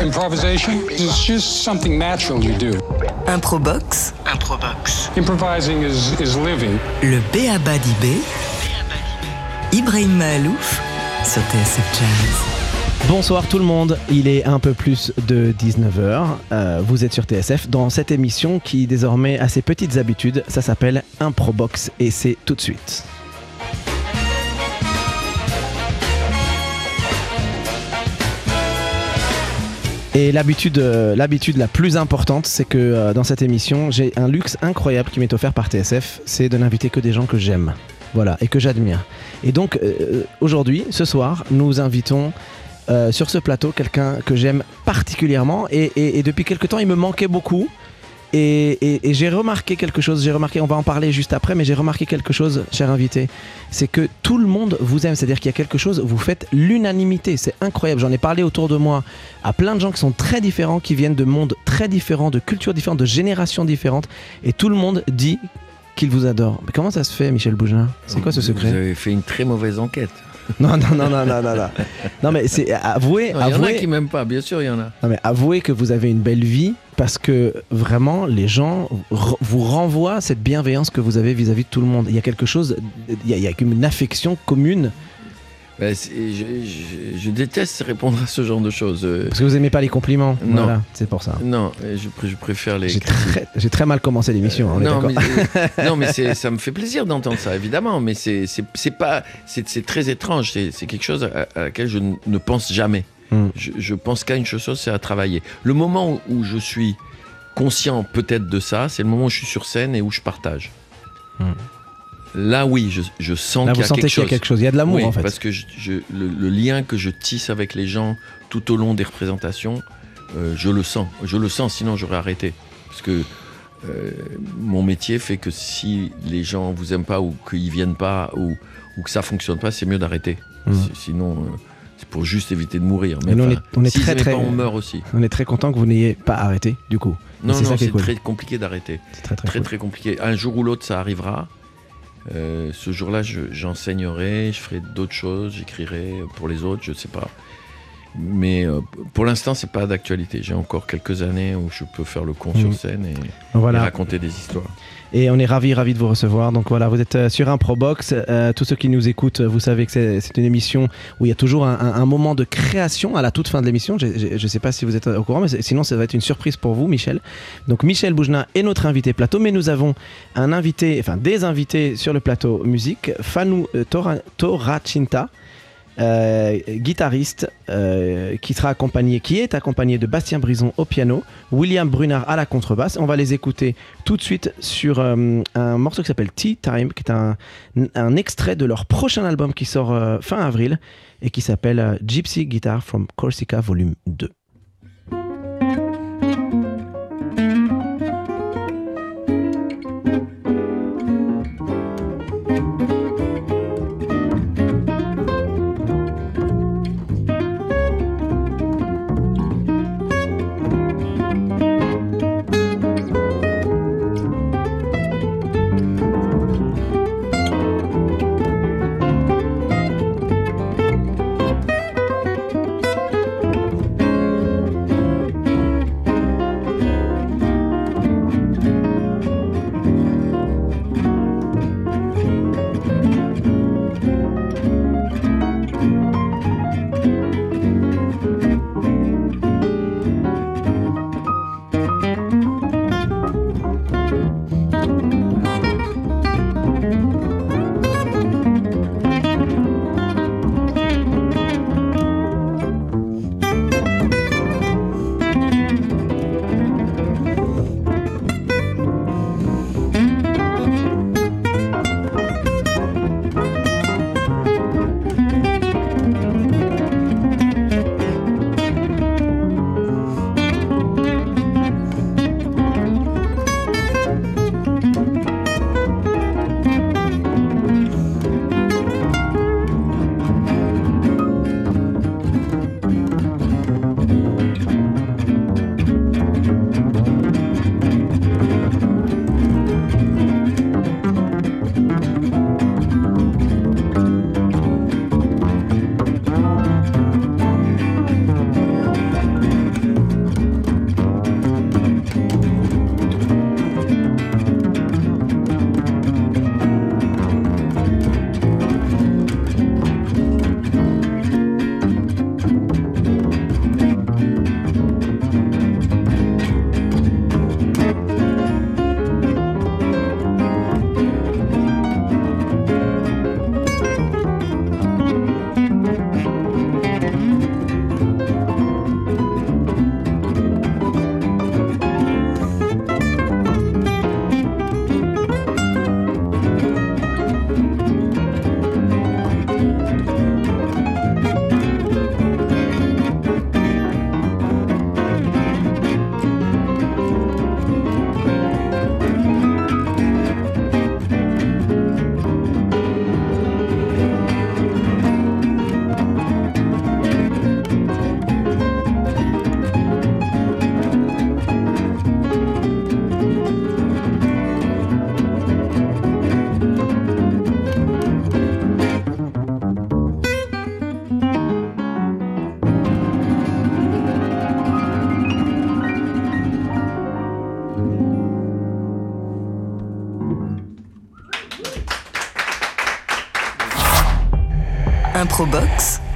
Improvisation? Is just something natural you do. Improbox. Improbox. Improvising is, is living. Le Béaba d'Ibé. Ibrahim Mahalouf sur TSF Jazz. Bonsoir tout le monde, il est un peu plus de 19h, euh, vous êtes sur TSF dans cette émission qui désormais a ses petites habitudes, ça s'appelle Improbox et c'est tout de suite. Et l'habitude, euh, l'habitude la plus importante, c'est que euh, dans cette émission, j'ai un luxe incroyable qui m'est offert par TSF, c'est de n'inviter que des gens que j'aime, voilà, et que j'admire. Et donc euh, aujourd'hui, ce soir, nous invitons sur ce plateau quelqu'un que j'aime particulièrement, et depuis quelque temps, il me manquait beaucoup. Et, et- et j'ai remarqué quelque chose, j'ai remarqué, on va en parler juste après, mais j'ai remarqué quelque chose, cher invité, c'est que tout le monde vous aime, c'est-à-dire qu'il y a quelque chose, vous faites l'unanimité, c'est incroyable. J'en ai parlé autour de moi à plein de gens qui sont très différents, qui viennent de mondes très différents, de cultures différentes, de générations différentes, et tout le monde dit qu'il vous adore. Mais comment ça se fait, Michel Bougelin C'est quoi ce Vous secret? avez fait une très mauvaise enquête. Non, non, non, non, non, non, non. Non, mais c'est avouez, Non, Il y en a qui m'aiment pas, bien sûr, il y en a. non, mais avouez que vous avez une belle vie parce que vraiment les gens vous renvoient cette bienveillance que vous avez vis-à-vis de tout le monde. Il y a quelque chose, il y a, une affection commune Ben, c'est- je, je- je déteste répondre à ce genre de choses. euh, parce que vous aimez pas les compliments. Non. Voilà, c'est pour ça. Non, euh, je, pr- je préfère les. J'ai très, mal commencé l'émission. on est non, euh, non, mais ça me fait plaisir d'entendre ça, évidemment. Mais c'est pas, c'est très étrange. C'est quelque chose à, à laquelle je ne pense jamais. Hmm. Je, je pense qu'à une chose, c'est à travailler. Le moment où, je suis conscient peut-être de ça, c'est le moment où je suis sur scène et où je partage. Hmm. Là, oui, je, je sens qu'il vous y a sentez quelque qu'il y a chose. quelque chose. Il y a de l'amour Oui, en fait. Parce que je- le, le lien que je tisse avec les gens tout au long des représentations, euh, je le sens. Je le sens, sinon j'aurais arrêté. Parce que euh, mon métier fait que si les gens vous aiment pas ou qu'ils viennent pas ou, ou que ça fonctionne pas, c'est mieux d'arrêter. Si- Sinon, euh, pour juste éviter de mourir. Mais on est- on est s'ils très, très- pas, on meurt aussi. On est très content que vous n'ayez pas arrêté du coup. Non, c'est non, c'est cool. très compliqué d'arrêter. C'est très très, Très cool. très compliqué. Un jour ou l'autre, ça arrivera. Euh, ce jour-là, je- j'enseignerai, je, ferai d'autres choses, j'écrirai pour les autres, je sais pas. Mais euh, pour l'instant, c'est pas d'actualité. J'ai encore quelques années où je peux faire le con sur scène et, raconter des histoires. Et on est ravis, ravis de vous recevoir. Donc voilà, vous êtes euh, sur Improbox. Euh, tous ceux qui nous écoutent, vous savez que c'est une émission où il y a toujours un, un- un moment de création à la toute fin de l'émission. Je ne sais pas si vous êtes au courant, mais sinon ça va être une surprise pour vous, Michel. Donc Michel Boujna est notre invité plateau, mais nous avons un invité, enfin des invités sur le plateau musique. Fanou euh, Tora- Torachinta. Euh, guitariste euh, qui sera accompagné, qui est accompagné de Bastien Brison au piano, William Brunard à la contrebasse. On va les écouter tout de suite sur euh, un morceau qui s'appelle Tea Time, qui est un, extrait de leur prochain album qui sort fin avril et qui s'appelle Gypsy Guitar from Corsica Volume 2.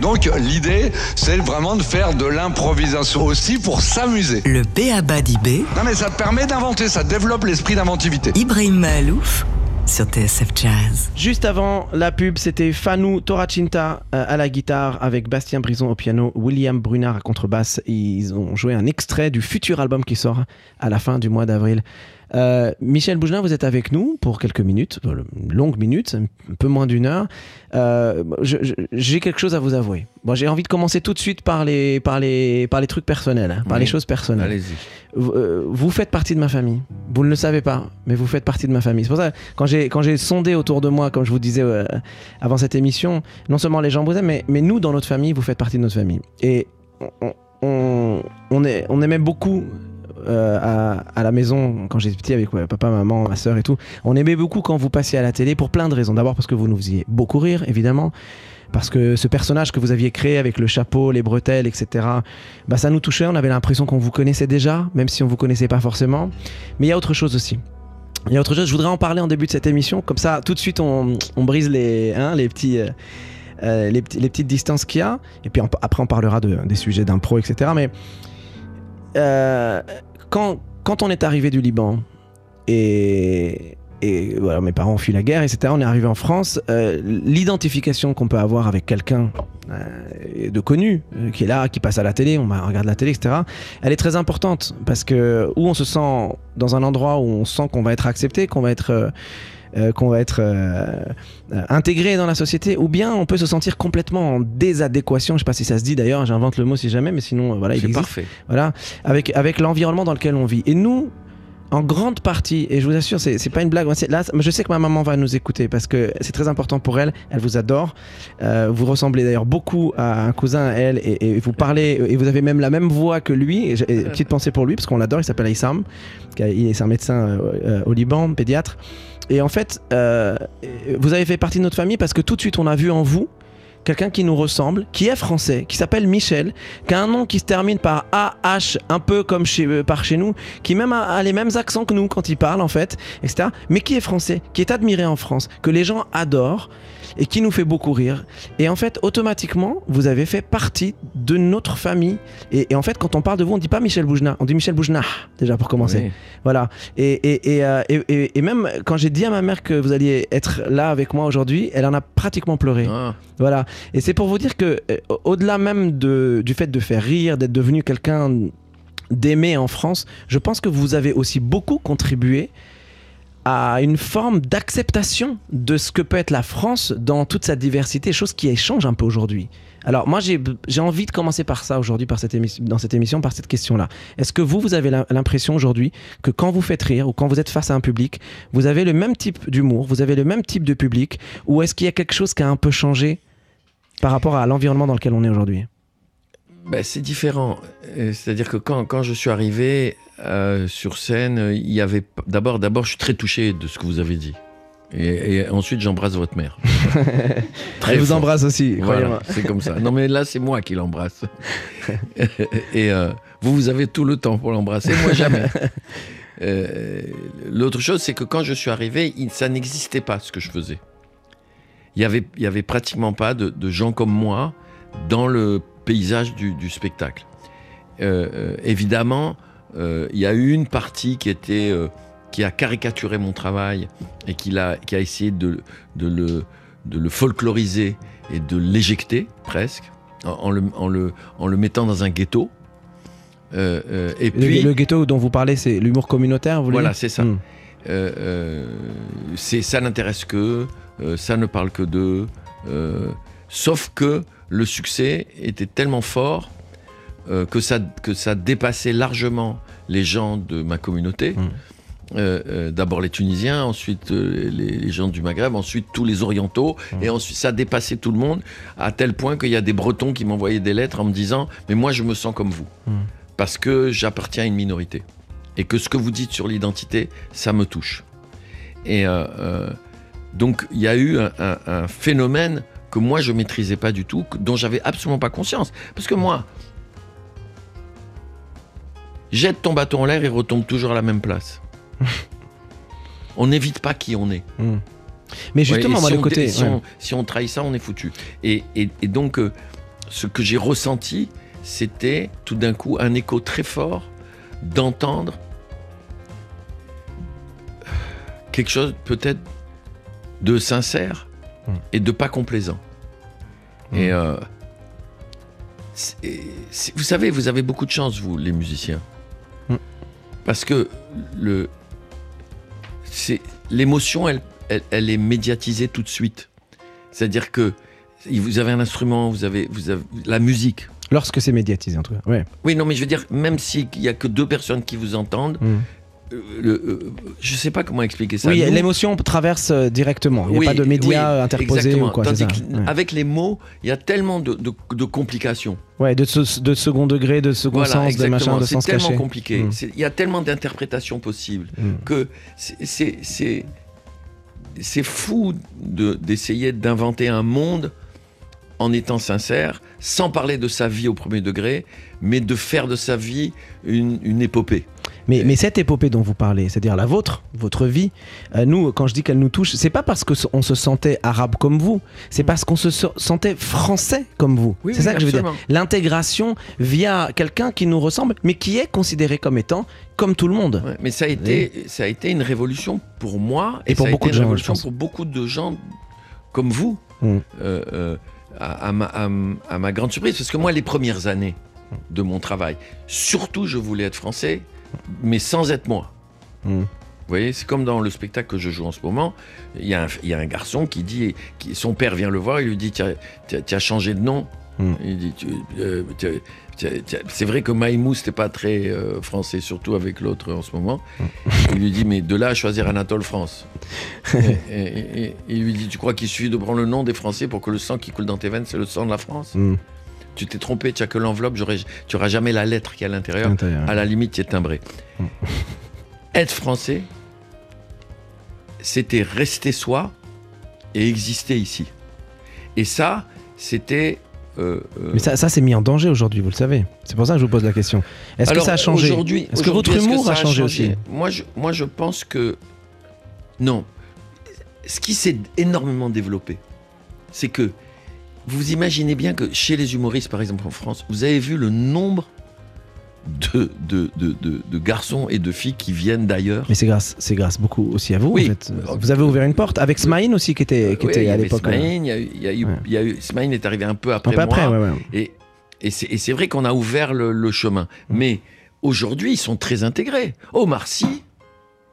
Donc l'idée, c'est vraiment de faire de l'improvisation aussi pour s'amuser. le Béaba d'Ibé, Non mais ça te permet d'inventer, ça développe l'esprit d'inventivité. Ibrahim Malouf sur TSF Jazz. Juste avant la pub, c'était Fanou Toracinta euh, à la guitare avec Bastien Brison au piano, William Brunard à contrebasse. Ils ont joué un extrait du futur album qui sort à la fin du mois d'avril. Euh, Michel Bougelin, vous êtes avec nous pour quelques minutes, euh, une longue minute, un peu moins d'une heure. Euh, J'ai quelque chose à vous avouer. Bon, J'ai envie de commencer tout de suite par les, par les, par les trucs personnels, hein, par Oui. les choses personnelles Allez-y. vous, euh, vous faites partie de ma famille. Vous ne le savez pas, mais vous faites partie de ma famille. C'est pour ça, quand j'ai, quand j'ai sondé autour de moi, comme je vous disais euh, avant cette émission, non seulement les gens vous aiment, mais, mais nous, dans notre famille, vous faites partie de notre famille. Et on, on, on est, on aimait beaucoup. Euh, à, la maison quand j'étais petit avec ouais, papa, maman, ma soeur et tout. On aimait beaucoup quand vous passiez à la télé pour plein de raisons. D'abord parce que vous nous faisiez beaucoup rire, évidemment. Parce que ce personnage que vous aviez créé avec le chapeau, les bretelles, etc., bah, ça nous touchait. On avait l'impression qu'on vous connaissait déjà, même si on vous connaissait pas forcément. Mais il y a autre chose aussi. Il y a autre chose, je voudrais en parler en début de cette émission, comme ça tout de suite on, on brise les, hein, euh, euh, les, petits- les petites distances qu'il y a, et puis après on parlera de- des sujets d'impro, etc. Mais quand, on est arrivé du Liban, et, et voilà, mes parents ont fui la guerre, etc., on est arrivé en France, euh, l'identification qu'on peut avoir avec quelqu'un euh, de connu, euh, qui est là, qui passe à la télé, on regarde la télé, etc., elle est très importante parce que où on se sent dans un endroit où on sent qu'on va être accepté, qu'on va être euh, qu'on va être euh, euh, intégré dans la société, ou bien on peut se sentir complètement en désadéquation. Je sais pas si ça se dit d'ailleurs, j'invente le mot si jamais, mais sinon voilà, il existe. parfait. Voilà, avec avec l'environnement dans lequel on vit. Et nous. En grande partie, et je vous assure, c'est pas une blague. Là, je sais que ma maman va nous écouter parce que c'est très important pour elle. Elle vous adore. Euh, vous ressemblez d'ailleurs beaucoup à un cousin à elle et, vous parlez et vous avez même la même voix que lui. Et, petite pensée pour lui parce qu'on l'adore. Il s'appelle Aïssam. c'est un médecin euh, euh, au Liban, pédiatre. Et en fait, vous avez fait partie de notre famille parce que tout de suite on a vu en vous quelqu'un qui nous ressemble, qui est français, qui s'appelle Michel, qui a un nom qui se termine par AH, un peu comme chez, euh, par chez nous, qui même a, a les mêmes accents que nous quand il parle en fait, etc. Mais qui est français, qui est admiré en France, que les gens adorent et qui nous fait beaucoup rire. Et en fait, automatiquement, vous avez fait partie de notre famille. Et, et en fait, quand on parle de vous, on dit pas Michel Boujna, on dit Michel Boujna, déjà pour commencer. Oui. Voilà. Et, et, et, euh, et- et- et même quand j'ai dit à ma mère que vous alliez être là avec moi aujourd'hui, elle en a pratiquement pleuré. Ah, Voilà. Et c'est pour vous dire que, euh, au-delà même de, du fait de faire rire, d'être devenu quelqu'un d'aimer en France, je pense que vous avez aussi beaucoup contribué à une forme d'acceptation de ce que peut être la France dans toute sa diversité, chose qui échange un peu aujourd'hui. Alors moi j'ai envie de commencer par ça aujourd'hui, par cette émission, dans cette émission, par cette question-là. Est-ce que vous, vous avez l'im- l'impression aujourd'hui que quand vous faites rire ou quand vous êtes face à un public, vous avez le même type d'humour, vous avez le même type de public, ou est-ce qu'il y a quelque chose qui a un peu changé par rapport à l'environnement dans lequel on est aujourd'hui? Ben, c'est différent. Euh, C'est-à-dire que quand, quand je suis arrivé euh, sur scène, il y avait d'abord, d'abord, je suis très touché de ce que vous avez dit. Et, et ensuite, j'embrasse votre mère. Très Elle vous fort. embrasse aussi, Voilà, c'est comme ça. Non, mais là, c'est moi qui l'embrasse. Et euh, vous, vous avez tout le temps pour l'embrasser, moi jamais. Euh, L'autre chose, c'est que quand je suis arrivé, ça n'existait pas ce que je faisais. Il y avait, il y avait pratiquement pas de, de gens comme moi dans le paysage du, du spectacle. Euh, euh, évidemment, euh, il y a eu une partie qui était qui a caricaturé mon travail et qui, a essayé de, de le, de le folkloriser et de l'éjecter presque en, en le, en, le, en le mettant dans un ghetto. Euh, euh, et Le, puis, le ghetto dont vous parlez, c'est l'humour communautaire, vous Voilà, c'est ça. Hmm. euh, c'est ça n'intéresse que, ça ne parle que d'eux. sauf que le succès était tellement fort euh, que, ça, que ça dépassait largement les gens de ma communauté. Mm. Euh, euh, D'abord les Tunisiens, ensuite euh, les, les gens du Maghreb, ensuite tous les Orientaux, Mm. et ensuite ça dépassait tout le monde, à tel point qu'il y a des Bretons qui m'envoyaient des lettres en me disant Mais moi je me sens comme vous, Mm. parce que j'appartiens à une minorité, et que ce que vous dites sur l'identité, ça me touche. Et donc il y a eu un, un- un phénomène que moi je maîtrisais pas du tout, dont j'avais absolument pas conscience. Parce que moi, jette ton bâton en l'air et retombe toujours à la même place. on n'évite pas qui on est. Hmm. Mais justement, Ouais, et moi, si le on- côté. Si, ouais. on, si on trahit ça, on est foutu. Et, et- et donc, euh, ce que j'ai ressenti, c'était tout d'un coup un écho très fort d'entendre quelque chose peut-être de sincère Et de pas complaisant. Mm. Et, euh, vous savez, vous avez beaucoup de chance, vous, les musiciens. Mm. Parce que le, c'est l'émotion, elle, elle, elle est médiatisée tout de suite. C'est-à-dire que vous avez un instrument, vous avez, vous avez la musique. Lorsque c'est médiatisé, en tout cas. Ouais. Oui, non, mais je veux dire, même s'il n'y a que deux personnes qui vous entendent, Mm. euh, le, euh, je sais pas comment expliquer ça. Oui, l'émotion traverse euh, directement. Il n'y a Oui, pas de médias oui, interposés ou quoi. c'est ça. Ouais. avec les mots, il y a tellement de, de- de complications. Ouais, de, de second degré, de second Voilà, sens, de exactement. machin, de C'est sens tellement caché. compliqué. Mm. C'est- Il y a tellement d'interprétations possibles Mm. que c'est- c'est c'est c'est fou de- d'essayer d'inventer un monde en étant sincère, sans parler de sa vie au premier degré, mais de faire de sa vie une, une épopée. Mais, mais cette épopée dont vous parlez, c'est-à-dire la vôtre, votre vie, euh, nous, quand je dis qu'elle nous touche, c'est pas parce qu'on se sentait arabe comme vous, c'est parce qu'on se sentait français comme vous. Oui, c'est oui, ça que je veux dire. L'intégration via quelqu'un qui nous ressemble, mais qui est considéré comme étant comme tout le monde. Ouais, mais ça a, été, ça a été une révolution pour moi Et pour ça a beaucoup été de une gens, révolution pense. pour beaucoup de gens comme vous. Mm. Euh, euh, à, à ma, à m- à ma grande surprise, parce que moi, les premières années de mon travail, surtout, je voulais être français, mais sans être moi. Mm. Vous voyez, c'est comme dans le spectacle que je joue en ce moment. Il y a un, il y a un garçon qui dit, qui, son père vient le voir, il lui dit, tu as, changé de nom. Mm. Il dit, euh, c'est vrai que Maïmou, c'était pas très euh, français, surtout avec l'autre en ce moment. Il lui dit, mais de là à choisir Anatole France. et, il lui dit, tu crois qu'il suffit de prendre le nom des Français pour que le sang qui coule dans tes veines, c'est le sang de la France? Tu t'es trompé, tu as que l'enveloppe, tu n'auras jamais la lettre qui est à l'intérieur. Intérieur. À la limite, tu es timbré. Être français, c'était rester soi et exister ici. Et ça, c'était. euh, euh, Mais ça, ça c'est mis en danger aujourd'hui, vous le savez. C'est pour ça que je vous pose la question. Est-ce que ça a changé aujourd'hui- Est-ce que votre humour a changé aussi moi je, moi, je pense que. Non. Ce qui s'est énormément développé, c'est que vous imaginez bien que chez les humoristes, par exemple en France, vous avez vu le nombre de, de, de, de- de garçons et de filles qui viennent d'ailleurs. Mais c'est grâce, c'est grâce beaucoup aussi à vous. Oui. en fait. Vous avez ouvert une porte avec Smaïn aussi qui était, qui Oui, était à l'époque. Smaïn, eu- Ouais. est arrivé un peu Un après peu après, moi. ouais, ouais. Et, et c'est vrai qu'on a ouvert le, le chemin. Mais aujourd'hui, ils sont très intégrés. Omar Sy,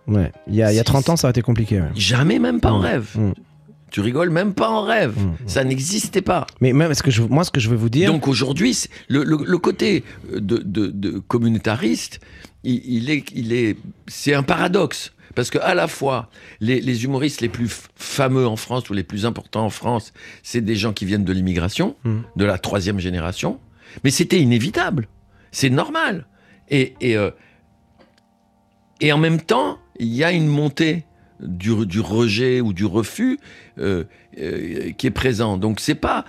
Ouais. Il y a, il y a 30 ans, ça aurait été compliqué. jamais même pas en rêve. Mm. Tu rigoles même pas en rêve. Mm. Ça n'existait pas. Mais même, ce que je, moi, ce que je veux vous dire, Donc aujourd'hui, le, le- le côté de, de- de communautariste, il, il est, il est, c'est un paradoxe. Parce que à la fois, les, les humoristes les plus fameux en France ou les plus importants en France, c'est des gens qui viennent de l'immigration, Mm. de la troisième génération. Mais c'était inévitable. C'est normal. Et, et, euh, et en même temps, il y a une montée du, du rejet ou du refus euh, euh, qui est présent. Donc c'est pas.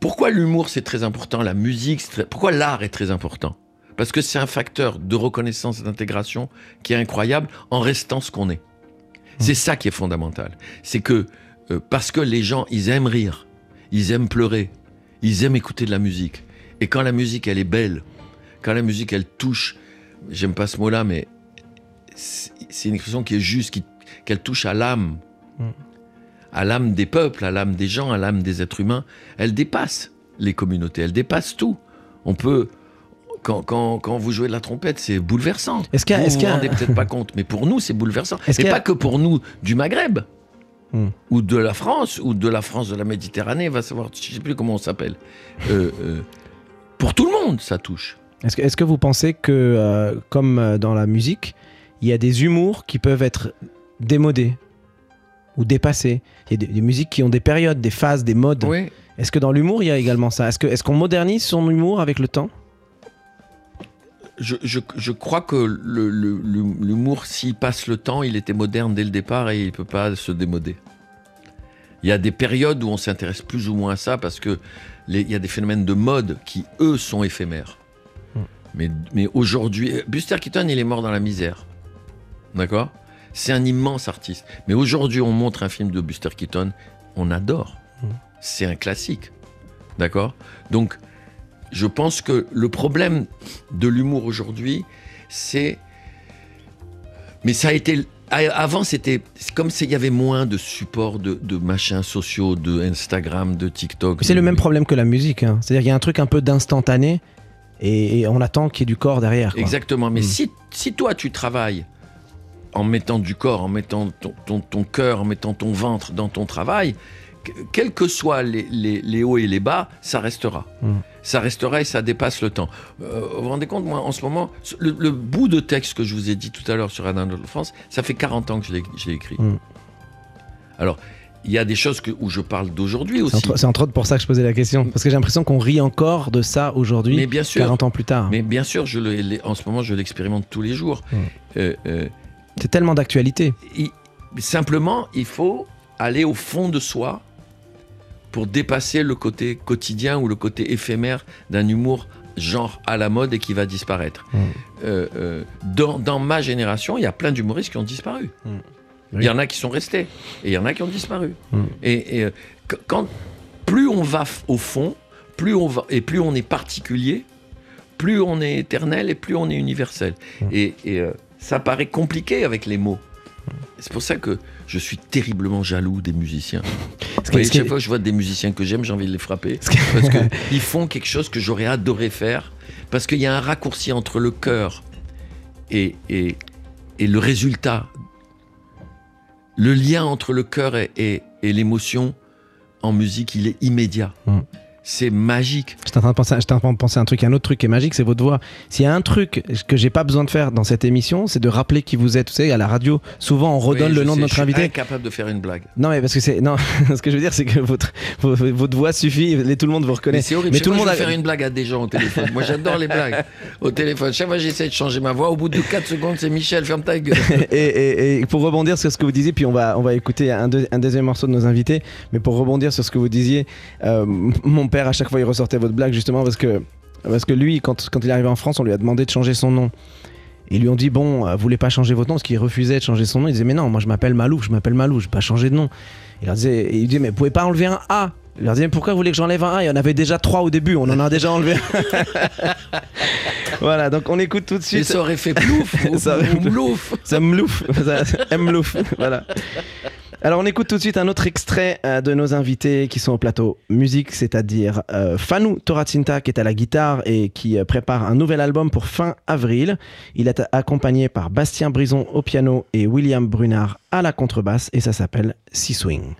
Pourquoi l'humour c'est très important, la musique, c'est très- pourquoi l'art est très important? Parce que c'est un facteur de reconnaissance et d'intégration qui est incroyable en restant ce qu'on est. C'est ça qui est fondamental. C'est que euh, parce que les gens, ils aiment rire, ils aiment pleurer, ils aiment écouter de la musique. Et quand la musique, elle est belle, quand la musique, elle touche, j'aime pas ce mot-là, mais c'est c'est une expression qui est juste, qui- qu'elle touche à l'âme, Mm. à l'âme des peuples, à l'âme des gens, à l'âme des êtres humains. Elle dépasse les communautés, elle dépasse tout. On peut, quand, quand, quand vous jouez de la trompette, c'est bouleversant. Est-ce qu'il vous est-ce vous rendez peut-être pas compte, mais pour nous, c'est bouleversant. Est-ce Et a- pas que pour nous du Maghreb. Hmm. Ou de la France, ou de la France de la Méditerranée, va savoir, je sais plus comment on s'appelle. Euh, euh, pour tout le monde, ça touche. est-ce que, vous pensez que, euh, comme dans la musique, il y a des humours qui peuvent être démodés ou dépassés Il y a des, des musiques qui ont des périodes, des phases, des modes. Oui. Est-ce que dans l'humour, il y a également ça? Est-ce qu'on modernise son humour avec le temps? Je, je- je crois que le- le- le- l'humour, s'il passe le temps, il était moderne dès le départ et il ne peut pas se démoder. Il y a des périodes où on s'intéresse plus ou moins à ça parce que les- il y a des phénomènes de mode qui, eux, sont éphémères. Hmm. Mais, mais aujourd'hui, Buster Keaton, il est mort dans la misère. D'accord? C'est un immense artiste. Mais aujourd'hui, on montre un film de Buster Keaton, on adore. C'est un classique. D'accord? Donc, je pense que le problème de l'humour aujourd'hui, c'est. Mais ça a été. Avant, c'était c'est comme s'il y avait moins de supports de, de machins sociaux, de Instagram, de TikTok. C'est le même problème que la musique. hein. C'est-à-dire qu'il y a un truc un peu d'instantané et, on attend qu'il y ait du corps derrière. quoi. Exactement. Mais Mm. si, si toi, tu travailles en mettant du corps, en mettant ton, ton, ton cœur, en mettant ton ventre dans ton travail, que- quels que soient les, les- les hauts et les bas, ça restera. Mm. Ça restera et ça dépasse le temps. Euh, vous vous rendez compte, moi, en ce moment, le, le bout de texte que je vous ai dit tout à l'heure sur Adam de France, ça fait 40 ans que je l'ai écrit. Mm. Alors, il y a des choses que, où je parle d'aujourd'hui C'est aussi. c'est entre autres pour ça que je posais la question. Parce que j'ai l'impression qu'on rit encore de ça aujourd'hui, Mais bien sûr. 40 ans plus tard. Mais bien sûr, je le- les- en ce moment, je l'expérimente tous les jours. Mm. Euh, euh, C'est tellement d'actualité. simplement, il faut aller au fond de soi pour dépasser le côté quotidien ou le côté éphémère d'un humour genre à la mode et qui va disparaître. Mm. Euh, euh, dans, dans ma génération, il y a plein d'humoristes qui ont disparu. Mm. Il y en a qui sont restés et il y en a qui ont disparu. Mm. Et, et, euh, qu- quand plus on va au fond, plus on va et plus on est particulier, plus on est éternel et plus on est universel. Et, et, euh, ça paraît compliqué avec les mots. C'est pour ça que je suis terriblement jaloux des musiciens. Chaque fois que je vois des musiciens que j'aime, j'ai envie de les frapper. Parce qu'ils font quelque chose que j'aurais adoré faire. Parce qu'il y a un raccourci entre le cœur et, et, et le résultat. Le lien entre le cœur et, et- et l'émotion en musique, il est immédiat. Mm. C'est magique. J'étais en train de penser, j'étais en train de penser à un truc, un autre truc qui est magique, c'est votre voix. S'il y a un truc que j'ai pas besoin de faire dans cette émission, c'est de rappeler qui vous êtes. Vous savez, à la radio, souvent on redonne Oui, le je nom sais, de notre Je invité. suis incapable de faire une blague. Non, mais parce que c'est. Non, ce que je veux dire, c'est que votre, vo- votre voix suffit, et tout le monde vous Mais reconnaît. c'est horrible. Mais tout le monde je a- faire une blague à des gens au téléphone. Moi, j'adore les blagues au téléphone. Chaque fois, j'essaie de changer ma voix. Au bout de 4 secondes, c'est Michel, ferme ta gueule. et, et- et pour rebondir sur ce que vous disiez, puis on va, on va écouter un, deux- un deuxième morceau de nos invités, mais pour rebondir sur ce que vous disiez, euh, mon père à chaque fois il ressortait votre blague justement parce que, parce que lui, quand, quand il est arrivé en France, on lui a demandé de changer son nom. Ils lui ont dit, bon, euh, vous voulez pas changer votre nom? Parce qu'il refusait de changer son nom. Il disait, mais non, moi je m'appelle Malou, je m'appelle Malou, je vais pas changer de nom. Il leur disait, et il disait, mais vous pouvez pas enlever un A? Il leur disait, mais pourquoi vous voulez que j'enlève un A? Il y en avait déjà trois au début, on en a déjà enlevé un. voilà, donc on écoute tout de Et suite. ça aurait fait plouf ou, Ça aurait ou mlouf. Ça mlouf. Ça mlouf. Voilà. Alors on écoute tout de suite un autre extrait euh, de nos invités qui sont au plateau musique, c'est-à-dire euh, Fanou qui est à la guitare et qui euh, prépare un nouvel album pour fin avril. Il est accompagné par Bastien Brison au piano et William Brunard à la contrebasse et ça s'appelle Sea Swing.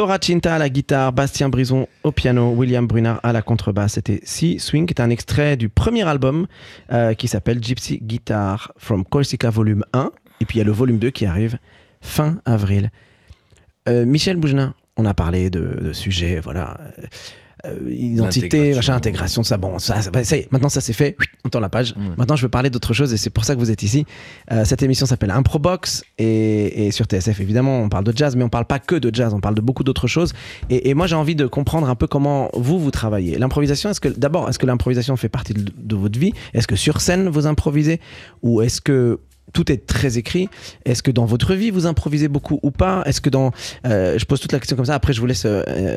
Toracinta à la guitare, Bastien Brison au piano, William Brunard à la contrebasse. C'était Sea Swing, qui est un extrait du premier album euh, qui s'appelle Gypsy Guitar from Corsica Volume 1. Et puis il y a le volume 2 qui arrive fin avril. Euh, Michel Bougenin, on a parlé de, de sujets, voilà. Euh, identité, machin, intégration, ça, bon, ça, ça, ça y est, maintenant ça c'est fait, on tourne la page. Maintenant je veux parler d'autre chose et c'est pour ça que vous êtes ici. Euh, cette émission s'appelle Improbox et, et sur TSF évidemment on parle de jazz mais on parle pas que de jazz, on parle de beaucoup d'autres choses et, et moi j'ai envie de comprendre un peu comment vous vous travaillez. L'improvisation, est-ce que d'abord est-ce que l'improvisation fait partie de, de votre vie? Est-ce que sur scène vous improvisez? Ou est-ce que tout est très écrit. Est-ce que dans votre vie vous improvisez beaucoup ou pas? Est-ce que dans, euh, je pose toute la question comme ça. Après, je vous laisse euh, euh,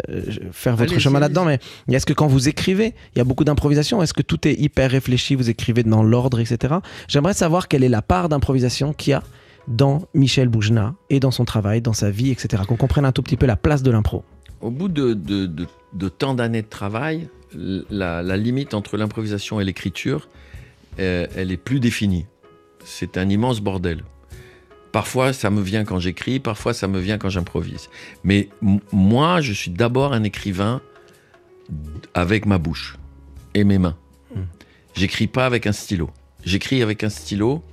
faire votre chemin là-dedans. Mais est-ce que quand vous écrivez, il y a beaucoup d'improvisation? Est-ce que tout est hyper réfléchi Vous écrivez dans l'ordre, etc. J'aimerais savoir quelle est la part d'improvisation qu'il y a dans Michel Boujna et dans son travail, dans sa vie, etc. Qu'on comprenne un tout petit peu la place de l'impro. Au bout de, de- de- de tant d'années de travail, la, la limite entre l'improvisation et l'écriture, euh, elle est plus définie. C'est un immense bordel. Parfois, ça me vient quand j'écris, parfois, ça me vient quand j'improvise. Mais moi, je suis d'abord un écrivain avec ma bouche et mes mains. J'écris pas avec un stylo. J'écris avec un stylo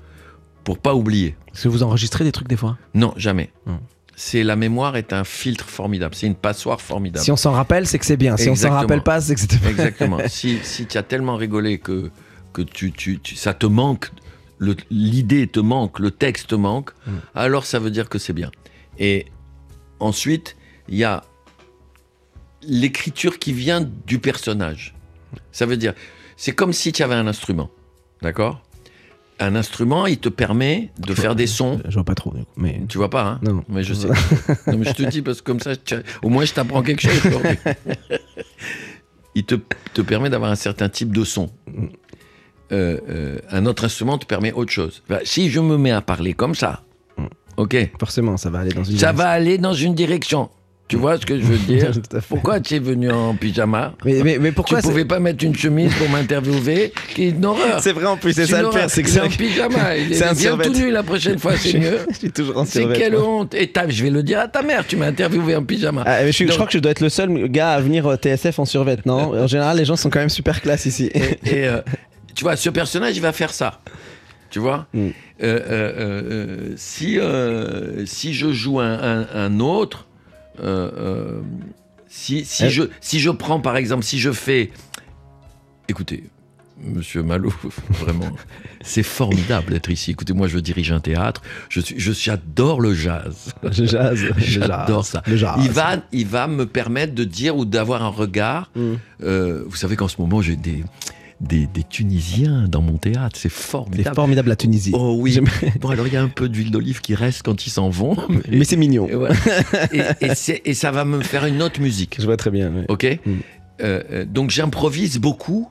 pour pas oublier. Est-ce que vous enregistrez des trucs des fois? Non, jamais. Hmm. C'est la mémoire est un filtre formidable. C'est une passoire formidable. Si on s'en rappelle, c'est que c'est bien. Si on s'en Exactement. rappelle pas, c'est que c'était pas Exactement. si si tu as tellement rigolé que, que tu, tu, tu- ça te manque, l'idée te manque, le texte te manque, Mm. alors ça veut dire que c'est bien. Et ensuite, il y a l'écriture qui vient du personnage. Ça veut dire, c'est comme si tu avais un instrument. D'accord? Un instrument, il te permet de faire des sons. Je vois pas trop, mais. Tu vois pas, hein? Non, non. Mais je sais. non, mais je te dis parce que comme ça, au moins je t'apprends quelque chose. Il te, te permet d'avoir un certain type de son. Euh, euh, un autre instrument te permet autre chose. Si je me mets à parler comme ça, ok, Forcément, ça va aller dans une. ça va aller dans une direction. Tu vois ce que je veux dire. Pourquoi tu es venu en pyjama Mais, mais, mais pourquoi Tu pouvais pas mettre une chemise pour m'interviewer Qui est une horreur. C'est vrai en plus, c'est ça le pire, c'est que Il est c'est en pyjama. Il c'est un est bien survêt. tout nu la prochaine fois, c'est mieux. Je suis toujours en C'est quelle moi. honte Et je vais le dire à ta mère, tu m'as interviewé en pyjama. Ah, mais je, suis- je Donc- crois que je dois être le seul gars à venir au TSF en survêt, non? En général, les gens sont quand même super classe ici. Et euh, tu vois, ce personnage, il va faire ça. Tu vois Mm. Euh, euh, euh, si, si je joue un, un- un autre, si, si, je, si je prends par exemple, si je fais. Écoutez, monsieur Malou, vraiment, c'est formidable d'être ici. Écoutez, moi, je dirige un théâtre, je suis, je, j'adore le jazz. Je jazz. le J'adore ça. Le jazz. Il va, il va me permettre de dire ou d'avoir un regard. Mm. Euh, vous savez qu'en ce moment, j'ai des, des, des Tunisiens dans mon théâtre. C'est C'est formidable. formidable la Tunisie. Oh oui. Bon, alors il y a un peu d'huile d'olive qui reste quand ils s'en vont. Mais c'est mignon. Et, voilà. et, et c'est- et ça va me faire une autre musique. Je vois très bien. ouais. OK Mm. Euh, euh, Donc j'improvise beaucoup.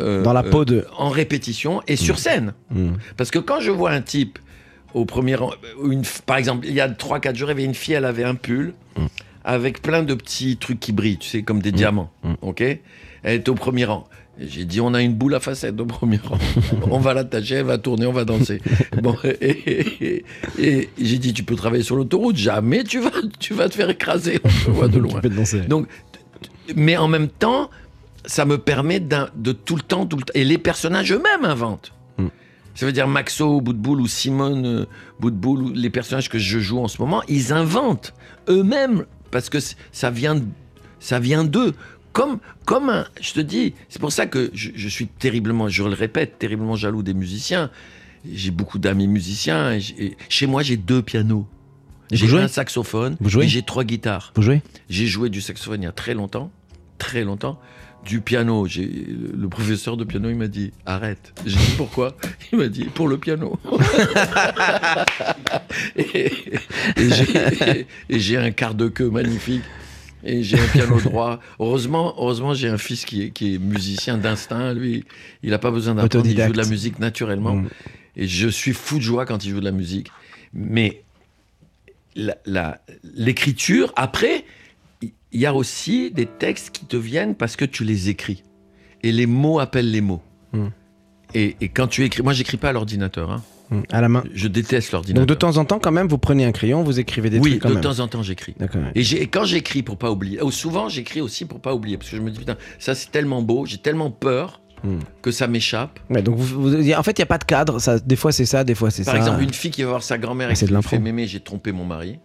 euh, Dans la peau de. en répétition et sur scène. Mm. Parce que quand je vois un type au premier rang, une, par exemple, il y a 3-4 jours, il y avait une fille, elle avait un pull Mm. avec plein de petits trucs qui brillent, tu sais, comme des diamants. Mm. Ok? Elle est au premier rang. J'ai dit, on a une boule à facettes au premier rang. on va l'attacher, elle va tourner, on va danser. bon, et, et- et- et j'ai dit, tu peux travailler sur l'autoroute, jamais tu vas, tu vas te faire écraser. On te voit de loin. Donc, mais en même temps, ça me permet de tout le temps, tout le temps. Et les personnages eux-mêmes inventent. Mm. Ça veut dire Maxo Boutboul ou Simone euh, Boutboul, ou les personnages que je joue en ce moment, ils inventent eux-mêmes parce que ça vient, ça vient d'eux. Comme, comme un, je te dis, c'est pour ça que je, je suis terriblement, je le répète, terriblement jaloux des musiciens. J'ai beaucoup d'amis musiciens. et chez moi, j'ai deux pianos. J'ai un saxophone Vous jouez j'ai trois guitares. Vous jouez J'ai joué du saxophone il y a très longtemps, très longtemps. Du piano, j'ai le professeur de piano, il m'a dit arrête. J'ai dit pourquoi? Il m'a dit pour le piano. et j'ai un quart de queue magnifique. Et j'ai un piano droit. Heureusement, heureusement j'ai un fils qui est, qui est musicien d'instinct. Lui, il n'a pas besoin d'apprendre. Il joue de la musique naturellement. Mm. Et je suis fou de joie quand il joue de la musique. Mais l'écriture, après, il y a aussi des textes qui te viennent parce que tu les écris. Et les mots appellent les mots. Mm. Et, et quand tu écris, moi j'écris pas à l'ordinateur. hein. À la main. Je déteste l'ordinateur. Donc de temps en temps, quand même, vous prenez un crayon, vous écrivez des oui, trucs quand de même. temps en temps j'écris. Et, quand j'écris pour pas oublier, ou souvent j'écris aussi pour pas oublier, parce que je me dis putain, ça c'est tellement beau, j'ai tellement peur Mm. que ça m'échappe. Ouais, donc vous- vous- en fait, il n'y a pas de cadre. Ça, des fois, c'est ça, des fois, c'est ça. Par exemple, une fille qui va voir sa grand-mère Ah, et qui lui fait mémé, j'ai trompé mon mari.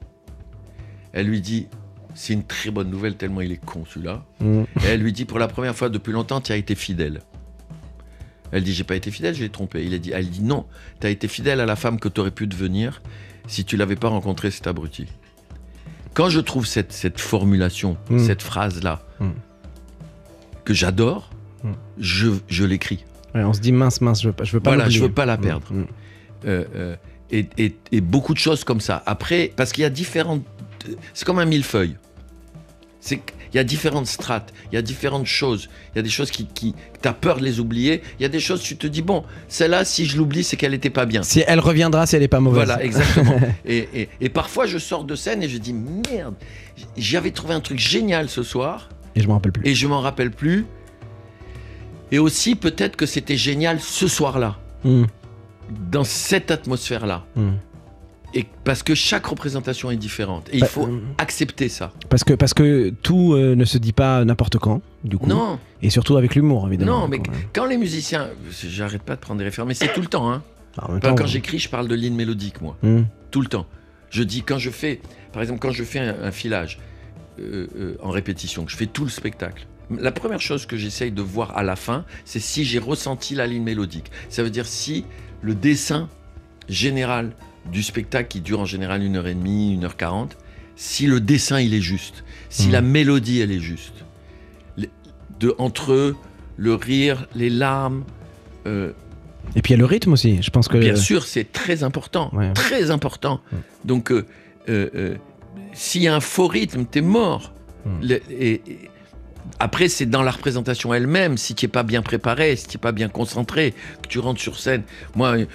Elle lui dit, c'est une très bonne nouvelle tellement il est con celui-là. Mm. Et elle lui dit, pour la première fois depuis longtemps, tu as été fidèle. Elle dit, j'ai pas été fidèle, je l'ai trompé. Il a dit, elle dit, non, tu as été fidèle à la femme que tu aurais pu devenir si tu l'avais pas rencontré cet abruti. Quand je trouve cette, cette formulation, Mm. cette phrase-là, Mm. que j'adore, Mm. je, je l'écris. Ouais, on se dit mince, mince, je veux pas, je veux pas Voilà, je veux pas la perdre. Euh, euh, et, et- et beaucoup de choses comme ça. Après, parce qu'il y a différentes. C'est comme un millefeuille. C'est qu'il y a différentes strates, il y a différentes choses. Il y a des choses qui, qui tu as peur de les oublier. Il y a des choses, tu te dis, bon, celle-là, si je l'oublie, c'est qu'elle n'était pas bien. Si elle reviendra, si elle est pas mauvaise. Voilà, exactement. et, et- et parfois, je sors de scène et je dis, merde, j'avais trouvé un truc génial ce soir Et je m'en rappelle plus. et je m'en rappelle plus. Et aussi, peut-être que c'était génial ce soir-là, Mm, dans cette atmosphère-là. mm. Et parce que chaque représentation est différente. Et il Bah, faut euh, accepter ça. Parce que, parce que tout euh, ne se dit pas n'importe quand, du coup. Non, Et surtout avec l'humour, évidemment. non, mais Quand les musiciens. J'arrête pas de prendre des références, mais c'est tout le temps. Hein. Quand, temps, quand j'écris, je parle de ligne mélodique, moi. Mm, Tout le temps. Je dis, quand je fais. Par exemple, quand je fais un, un filage euh, en répétition, que je fais tout le spectacle. La première chose que j'essaye de voir à la fin, c'est si j'ai ressenti la ligne mélodique. Ça veut dire si le dessin général du spectacle, qui dure en général une heure et demie, une heure quarante, si le dessin il est juste, si la mélodie elle est juste, de, entre le rire, les larmes, euh, Et puis il y a le rythme aussi. Je pense que. Bien sûr, c'est très important. Ouais. Très important. Mm. Donc, euh, euh, s'il y a un faux rythme, t'es mort. Mm. Le- et, et- après, c'est dans la représentation elle-même. Si tu n'es pas bien préparé, si tu n'es pas bien concentré, que tu rentres sur scène. Moi, euh,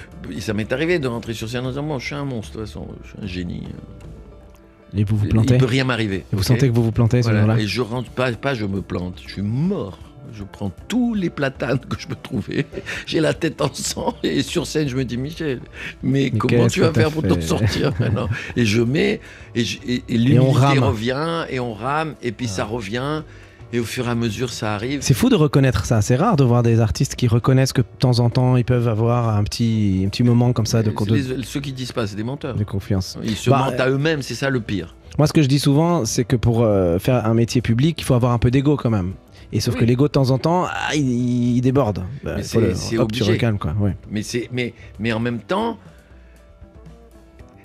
ça m'est arrivé de rentrer sur scène en disant Bon, je suis un monstre, de toute façon, je suis un génie. Et vous vous Il plantez. ne peut rien m'arriver. Et vous sentez que vous vous plantez à ce Voilà. moment-là Et je rentre pas, pas, je me plante. Je suis mort. Je prends tous les platanes que je peux trouver. J'ai la tête en sang et sur scène, je me dis Michel, mais, Mais comment tu vas faire pour t'en sortir maintenant? Et je mets et, et, et l'humilité revient et on rame et puis ça revient et au fur et à mesure ça arrive. C'est fou de reconnaître ça. C'est rare de voir des artistes qui reconnaissent que de temps en temps ils peuvent avoir un petit, un petit moment comme ça de, de- les- ceux qui disent pas, c'est des menteurs. de confiance. Ils se Bah, mentent à eux-mêmes, c'est ça le pire. Moi, ce que je dis souvent, c'est que pour euh, faire un métier public, il faut avoir un peu d'ego quand même. Et sauf Oui. que l'ego de temps en temps, ah, il, il déborde. Bah, c'est- obligé. recalmes, quoi. Ouais. Mais c'est mais mais en même temps.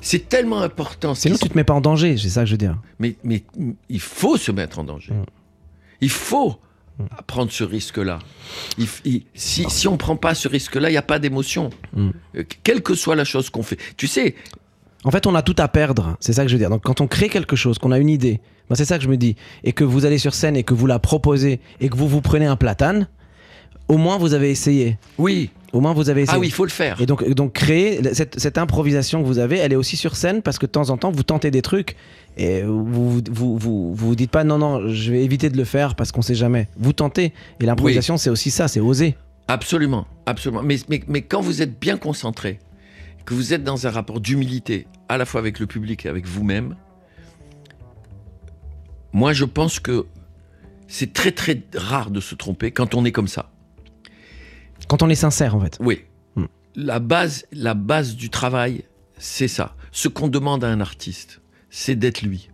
C'est tellement important. Sinon, tu te mets pas en danger, c'est ça que je veux dire. Mais, mais il faut se mettre en danger. Mm. Il faut prendre ce risque-là. Si, si on ne prend pas ce risque-là, il n'y a pas d'émotion. Mm. Euh, Quelle que soit la chose qu'on fait. Tu sais, En fait, on a tout à perdre, c'est ça que je veux dire. Donc, quand on crée quelque chose, qu'on a une idée, moi, c'est ça que je me dis, et que vous allez sur scène et que vous la proposez et que vous vous prenez un platane, au moins vous avez essayé. oui. Au moins vous avez essayé. Ah oui, il faut le faire. Et donc, donc créer cette, cette improvisation que vous avez, elle est aussi sur scène parce que de temps en temps vous tentez des trucs et vous vous, vous, vous, vous dites pas non non je vais éviter de le faire parce qu'on sait jamais. Vous tentez et l'improvisation c'est aussi ça, c'est oser. Absolument, absolument. Mais, mais, mais quand vous êtes bien concentré, que vous êtes dans un rapport d'humilité, à la fois avec le public et avec vous-même, moi je pense que c'est très très rare de se tromper quand on est comme ça. Quand on est sincère en fait. Oui. Hmm. La, base, la base du travail, c'est ça. Ce qu'on demande à un artiste, c'est d'être lui.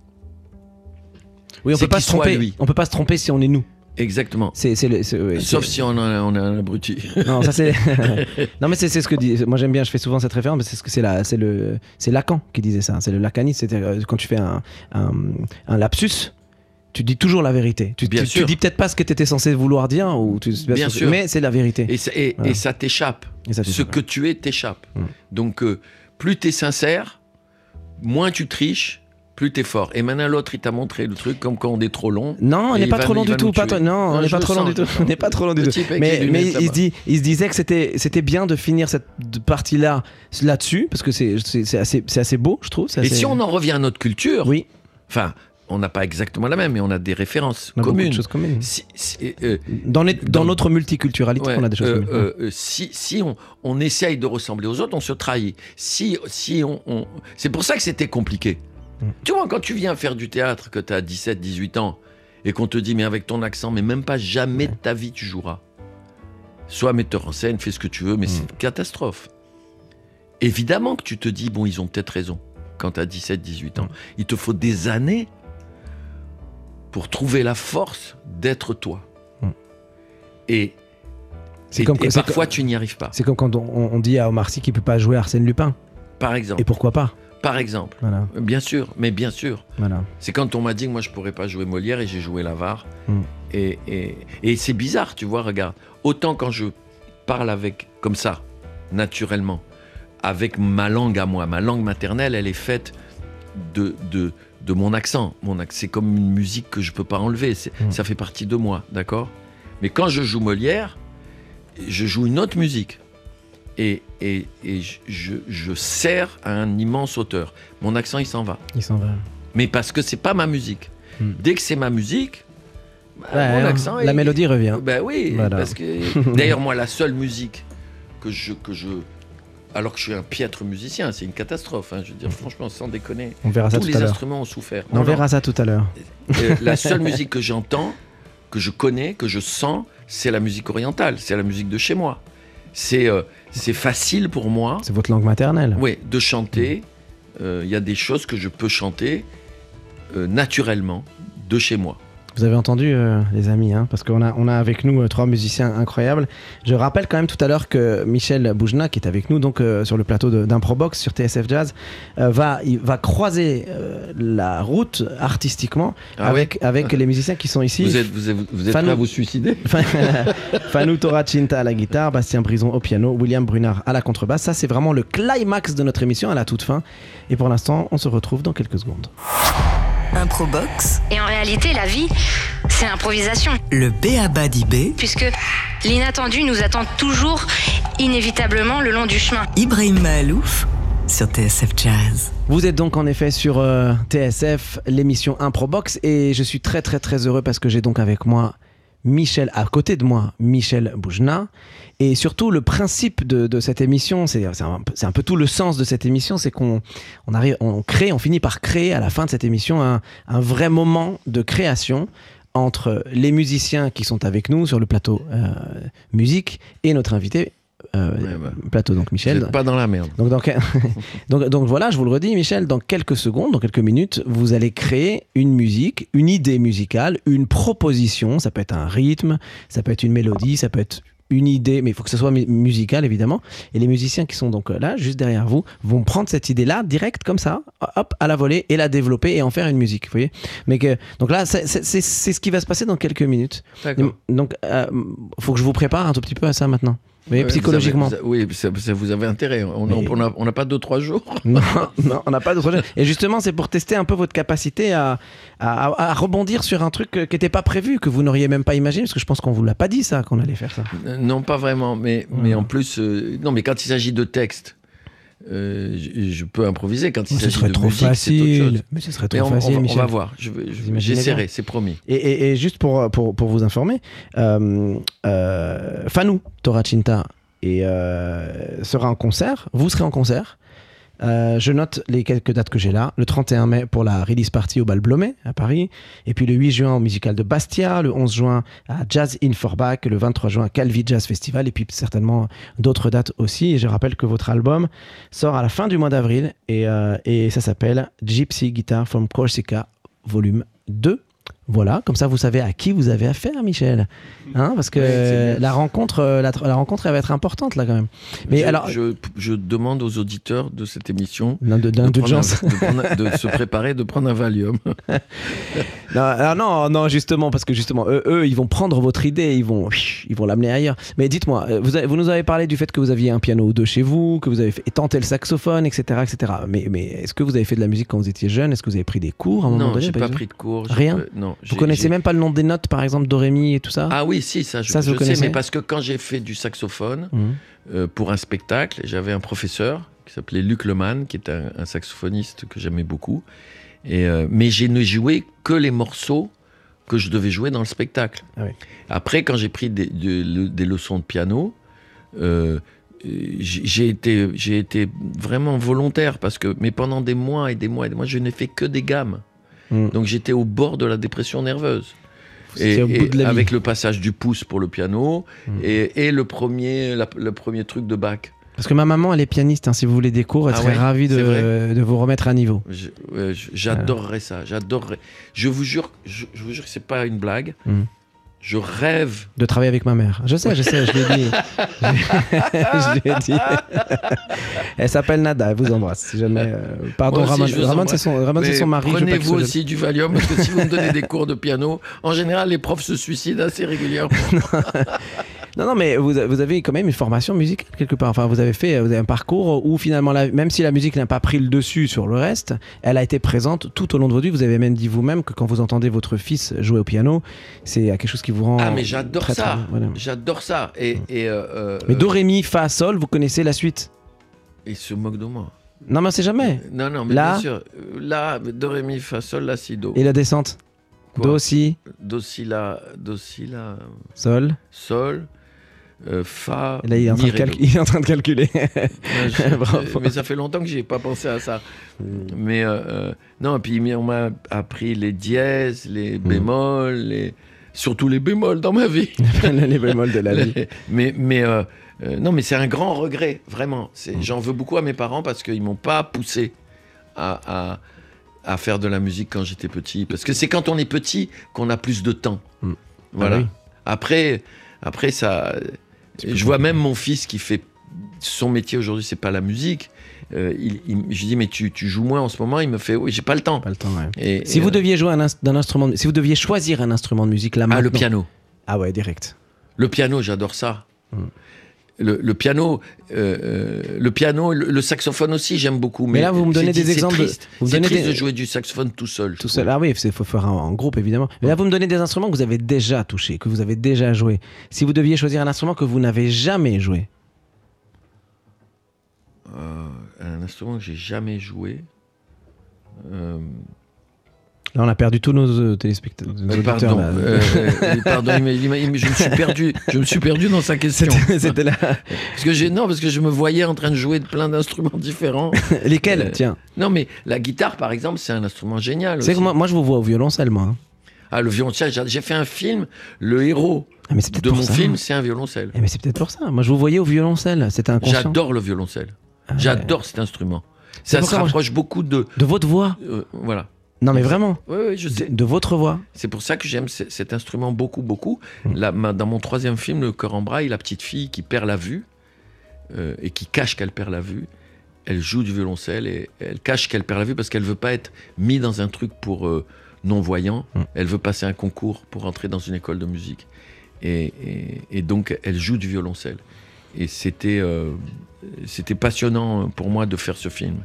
Oui, on peut pas se tromper. lui. On peut pas se tromper si on est nous. Exactement. C'est ouais, Sauf si on a, on a un abruti. Non, ça c'est. non, mais c'est ce que dit. Moi j'aime bien, je fais souvent cette référence, mais c'est ce que c'est la, c'est le, c'est Lacan qui disait ça. C'est le lacanisme. C'était euh, quand tu fais un, un, un lapsus, tu dis toujours la vérité. Tu, Bien tu, sûr. tu dis peut-être pas ce que tu étais censé vouloir dire, ou tu, Bien sûr. mais c'est la vérité. Et ça, et- Voilà. et ça t'échappe. Ce que tu es t'échappe. Mm. Donc, euh, plus tu es sincère, moins tu triches, plus t'es fort. Et maintenant, l'autre, il t'a montré le truc comme quand on est trop long. Non, on n'est pas va trop long du tout. Pas non, on n'est pas trop long du tout. On n'est pas trop long du tout. Mais, il, se dit, il se disait que c'était, c'était bien de finir cette partie-là là-dessus, parce que c'est, assez, beau, je trouve. Et si on en revient à notre culture, Oui, enfin, on n'a pas exactement la même, mais on a des références on a communes. choses communes. Si- si- euh, Dans, les- dans Dans- notre multiculturalité, Ouais, on a des choses euh, communes. euh, euh, si si on, on essaye de ressembler aux autres, on se trahit. Si, si on, on- C'est pour ça que c'était compliqué. Mm. Tu vois, quand tu viens faire du théâtre, que tu as 17, 18 ans, et qu'on te dit, mais avec ton accent, mais même pas jamais de ta vie tu joueras. Sois metteur en scène, fais ce que tu veux, mais Mm. c'est une catastrophe. Évidemment que tu te dis, bon, ils ont peut-être raison, quand tu as 17, 18 ans. Mm. Il te faut des années pour trouver la force d'être toi. Mm. Et, comme, et parfois, comme- tu n'y arrives pas. c'est comme quand on, on dit à Omar Sy qu'il peut pas jouer Arsène Lupin. Par exemple. Et pourquoi pas? Par exemple. Voilà, Bien sûr, mais bien sûr. voilà. C'est quand on m'a dit que moi je pourrais pas jouer Molière et j'ai joué L'Avare. Mm. Et, et, et c'est bizarre, tu vois, regarde. Autant quand je parle avec, comme ça, naturellement, avec ma langue à moi, ma langue maternelle, elle est faite de, de, de mon accent. Mon c'est comme une musique que je peux pas enlever. C'est- Mm. Ça fait partie de moi, d'accord? Mais quand je joue Molière, je joue une autre musique. Et, et, et je, je, je sers à un immense auteur. Mon accent, il s'en va. Il s'en va. Mais parce que c'est pas ma musique. Hmm. Dès que c'est ma musique, bah, Ouais, mon hein, accent. la il- mélodie revient. Ben oui, Voilà. parce que. D'ailleurs, moi, la seule musique que je, que je. Alors que je suis un piètre musicien, c'est une catastrophe. hein, je veux dire, franchement, sans déconner. On verra ça Tous tout les à instruments ont souffert. On verra ça tout à l'heure. non. Euh, la seule musique que j'entends, que je connais, que je sens, c'est la musique orientale. C'est la musique de chez moi. C'est euh, c'est facile pour moi. C'est votre langue maternelle. Oui, de chanter. Euh, Il y a des choses que je peux chanter euh, naturellement de chez moi. Vous avez entendu, euh, les amis, hein, parce qu'on a, on a avec nous euh, trois musiciens incroyables. Je rappelle quand même tout à l'heure que Michel Boujna, qui est avec nous donc euh, sur le plateau d'Improbox sur TSF Jazz, va, il va croiser la route artistiquement Ah avec, avec les musiciens qui sont ici. Vous êtes, vous êtes, vous êtes Fanou. prêt à vous suicider? Fanou Toracinta à la guitare, Bastien Brison au piano, William Brunard à la contrebasse. Ça, c'est vraiment le climax de notre émission à la toute fin. Et pour l'instant, on se retrouve dans quelques secondes. Improbox, Et en réalité, la vie, c'est l'improvisation. le B.A.B.A. d'IB, Puisque l'inattendu nous attend toujours, inévitablement, le long du chemin. Ibrahim Mahalouf sur TSF Jazz. Vous êtes donc en effet sur euh, TSF, l'émission Improbox, et je suis très très très heureux parce que j'ai donc avec moi Michel, à côté de moi, Michel Boujna. Et surtout, le principe de, cette émission, c'est un, peu- tout le sens de cette émission, c'est qu'on on crée, on finit par créer à la fin de cette émission un, un vrai moment de création entre les musiciens qui sont avec nous sur le plateau euh, musique et notre invité euh, Ouais, plateau, donc Vous Michel. n'êtes pas dans la merde. Donc, voilà, je vous le redis, Michel, dans quelques secondes, dans quelques minutes, vous allez créer une musique, une idée musicale, une proposition. Ça peut être un rythme, ça peut être une mélodie, ça peut être une idée, mais il faut que ce soit mu- musical évidemment. Et les musiciens qui sont donc là, juste derrière vous, vont prendre cette idée-là direct comme ça, hop, à la volée, et la développer et en faire une musique. Vous voyez Mais que donc là, c'est ce qui va se passer dans quelques minutes. Donc, euh, faut que je vous prépare un tout petit peu à ça maintenant. Voyez, Ouais, psychologiquement. vous avez- vous avez- oui, ça, ça vous avez intérêt. On n'a pas deux, trois jours. Non, non, on n'a pas d'autre chose. Et justement, c'est pour tester un peu votre capacité à, à, à rebondir sur un truc euh, qui n'était pas prévu, que vous n'auriez même pas imaginé, parce que je pense qu'on vous l'a pas dit ça, qu'on allait faire ça. Euh, Non, pas vraiment. Mais, mais en plus, euh, non, mais quand il s'agit de texte, euh, je, je peux improviser. Quand il ce s'agit serait de trop musique, c'est autre facile. chose. Mais ce serait trop on, on facile, on Michel. va voir. Je je- J'essaierai, c'est promis. Et, et- et juste pour, pour, pour vous informer, euh, euh, Fanou Toracinta et, euh, sera en concert. Vous serez en concert. Euh, je note les quelques dates que j'ai là. Le 31 mai pour la release party au Bal Blomet à Paris. Et puis le 8 juin au musical de Bastia. Le 11 juin à Jazz in Forbach. Le 23 juin à Calvi Jazz Festival. Et puis certainement d'autres dates aussi. Et je rappelle que votre album sort à la fin du mois d'avril. Et, euh, et ça s'appelle Gypsy Guitar from Corsica, volume 2. Voilà, comme ça vous savez à qui vous avez affaire, Michel. Hein, parce que la rencontre, euh, la, la rencontre, elle va être importante là quand même. Mais je, alors, je, je demande aux auditeurs de cette émission de, se préparer, de prendre un Valium. Non, alors non, non, justement, parce que justement, eux, eux, ils vont prendre votre idée, ils vont, ils vont l'amener ailleurs. Mais dites-moi, euh, vous, nous avez parlé du fait que vous aviez un piano ou deux chez vous, que vous avez fait, tenté le saxophone, etc., etc. Mais, mais est-ce que vous avez fait de la musique quand vous étiez jeune? Est-ce que vous avez pris des cours à un moment Non, donné j'ai Pas pas pris de cours. Rien? pas- Non. Vous connaissez même pas le nom des notes, par exemple, do, ré, mi et tout ça Ah oui, si, ça, je, Ça, je vous sais, mais parce que quand j'ai fait du saxophone Mhm. euh, pour un spectacle, j'avais un professeur qui s'appelait Luc Lemann, qui était un, un saxophoniste que j'aimais beaucoup. Et, euh, mais j'ai ne joué que les morceaux que je devais jouer dans le spectacle. Ah oui. Après, quand j'ai pris des, de- le- des leçons de piano, euh, j'ai j'ai été, j'ai été vraiment volontaire parce que, mais pendant des mois et des mois et des mois, je n'ai fait que des gammes. Mm. Donc j'étais au bord de la dépression nerveuse. Et, au bout de la vie. avec le passage du pouce pour le piano Mm. et, et le, premier, la- le premier truc de Bach. Parce que ma maman, elle est pianiste, hein, si vous voulez des cours, elle Ah serait ouais, ravie de, vous remettre à niveau. J'adorerais ça, j'adorerais. Je vous jure, je, je vous jure que c'est pas une blague. Mm. Je rêve. De travailler avec ma mère. Je sais, je sais, je l'ai dit. je l'ai dit. elle s'appelle Nada, elle vous embrasse. Si jamais. euh, Pardon, aussi, Ramon, embrasse. c'est son, son mari. Prenez-vous aussi du Valium parce que si vous me donnez des cours de piano, en général, les profs se suicident assez régulièrement. Non, non, mais vous, vous avez quand même une formation musicale quelque part. Enfin, vous avez fait vous avez un parcours où finalement, la- même si la musique n'a pas pris le dessus sur le reste, elle a été présente tout au long de votre vie. Vous avez même dit vous-même que quand vous entendez votre fils jouer au piano, c'est quelque chose qui vous rend. Ah, mais j'adore très ça. Voilà. J'adore ça. Et, et, euh, euh, Mais do, ré, mi, fa, sol, vous connaissez la suite? Il se moque de moi. Non, mais sait jamais. Non, non, mais Là bien sûr. Euh, Là, do, ré, mi, fa, sol, la, si, do. Et la descente Quoi? Do, si, Do, si, la, do, si, la, sol. sol, euh, fa, là, il est en train de, ré, cal- do. il est en train de calculer. Ouais, je- Bravo. mais ça fait longtemps que j'ai pas pensé à ça. Hmm. Mais euh, euh, non, et puis on m'a appris les dièses, les bémols, les... surtout les bémols dans ma vie. les bémols de la vie. Mais mais euh, non, mais c'est un grand regret, vraiment. Hmm. J'en veux beaucoup à mes parents parce qu'ils m'ont pas poussé à, à, à faire de la musique quand j'étais petit. Parce que c'est quand on est petit qu'on a plus de temps. Hmm. Voilà. Ah oui. Après, après ça, je vois même mon fils qui fait son métier aujourd'hui, c'est pas la musique. Euh, il, il- je lui dis mais tu, tu joues moins en ce moment. Il me fait oui, j'ai pas le temps. Pas le temps, ouais. Et, Si et, vous euh, deviez jouer un, inst- instrument, si vous deviez choisir un instrument de musique là ah le maintenant- piano, Ah ouais, direct. le piano, j'adore ça. Hmm. Le, le piano, euh, euh, le piano, le, le saxophone aussi, j'aime beaucoup. Mais Mais, là, vous me donnez des exemples triste. vous me triste des- de jouer du saxophone tout seul. Tout seul. Ah oui, il faut faire en, groupe évidemment. Mais là, vous me donnez des instruments que vous avez déjà touchés, que vous avez déjà joué. Si vous deviez choisir un instrument que vous n'avez jamais joué, Euh, un instrument que j'ai jamais joué. Euh, là, on a perdu tous nos euh, téléspectateurs. euh, pardon, euh, pardon, il m'a- il m'a- il m'a- je me suis perdu. Je me suis perdu dans sa question. C'était là. Parce que j'ai non, parce que je me voyais en train de jouer de plein d'instruments différents. Lesquels Euh, Tiens. Non, mais la guitare, par exemple, c'est un instrument génial. C'est moi, moi, je vous vois au violoncelle, moi. hein. Ah, le violoncelle. j'ai- fait un film. Le héros Ah, mais c'est peut-être de mon ça. film, c'est un violoncelle. Eh, mais c'est peut-être pour ça. Moi, je vous voyais au violoncelle. C'était inconscient. J'adore le violoncelle. Ah ouais. J'adore cet instrument. Ça se rapproche beaucoup de. De votre voix. voilà. Non, mais vraiment. Oui, oui, je De, sais. de votre voix. C'est pour ça que j'aime cet instrument beaucoup, beaucoup. Mm. Là, dans mon troisième film, Le cœur en braille, la petite fille qui perd la vue euh, et qui cache qu'elle perd la vue, elle joue du violoncelle et elle cache qu'elle perd la vue parce qu'elle veut pas être mise dans un truc pour euh, non-voyants. Mm. Elle veut passer un concours pour entrer dans une école de musique. Et, et- et donc, elle joue du violoncelle. Et c'était euh, c'était passionnant pour moi de faire ce film.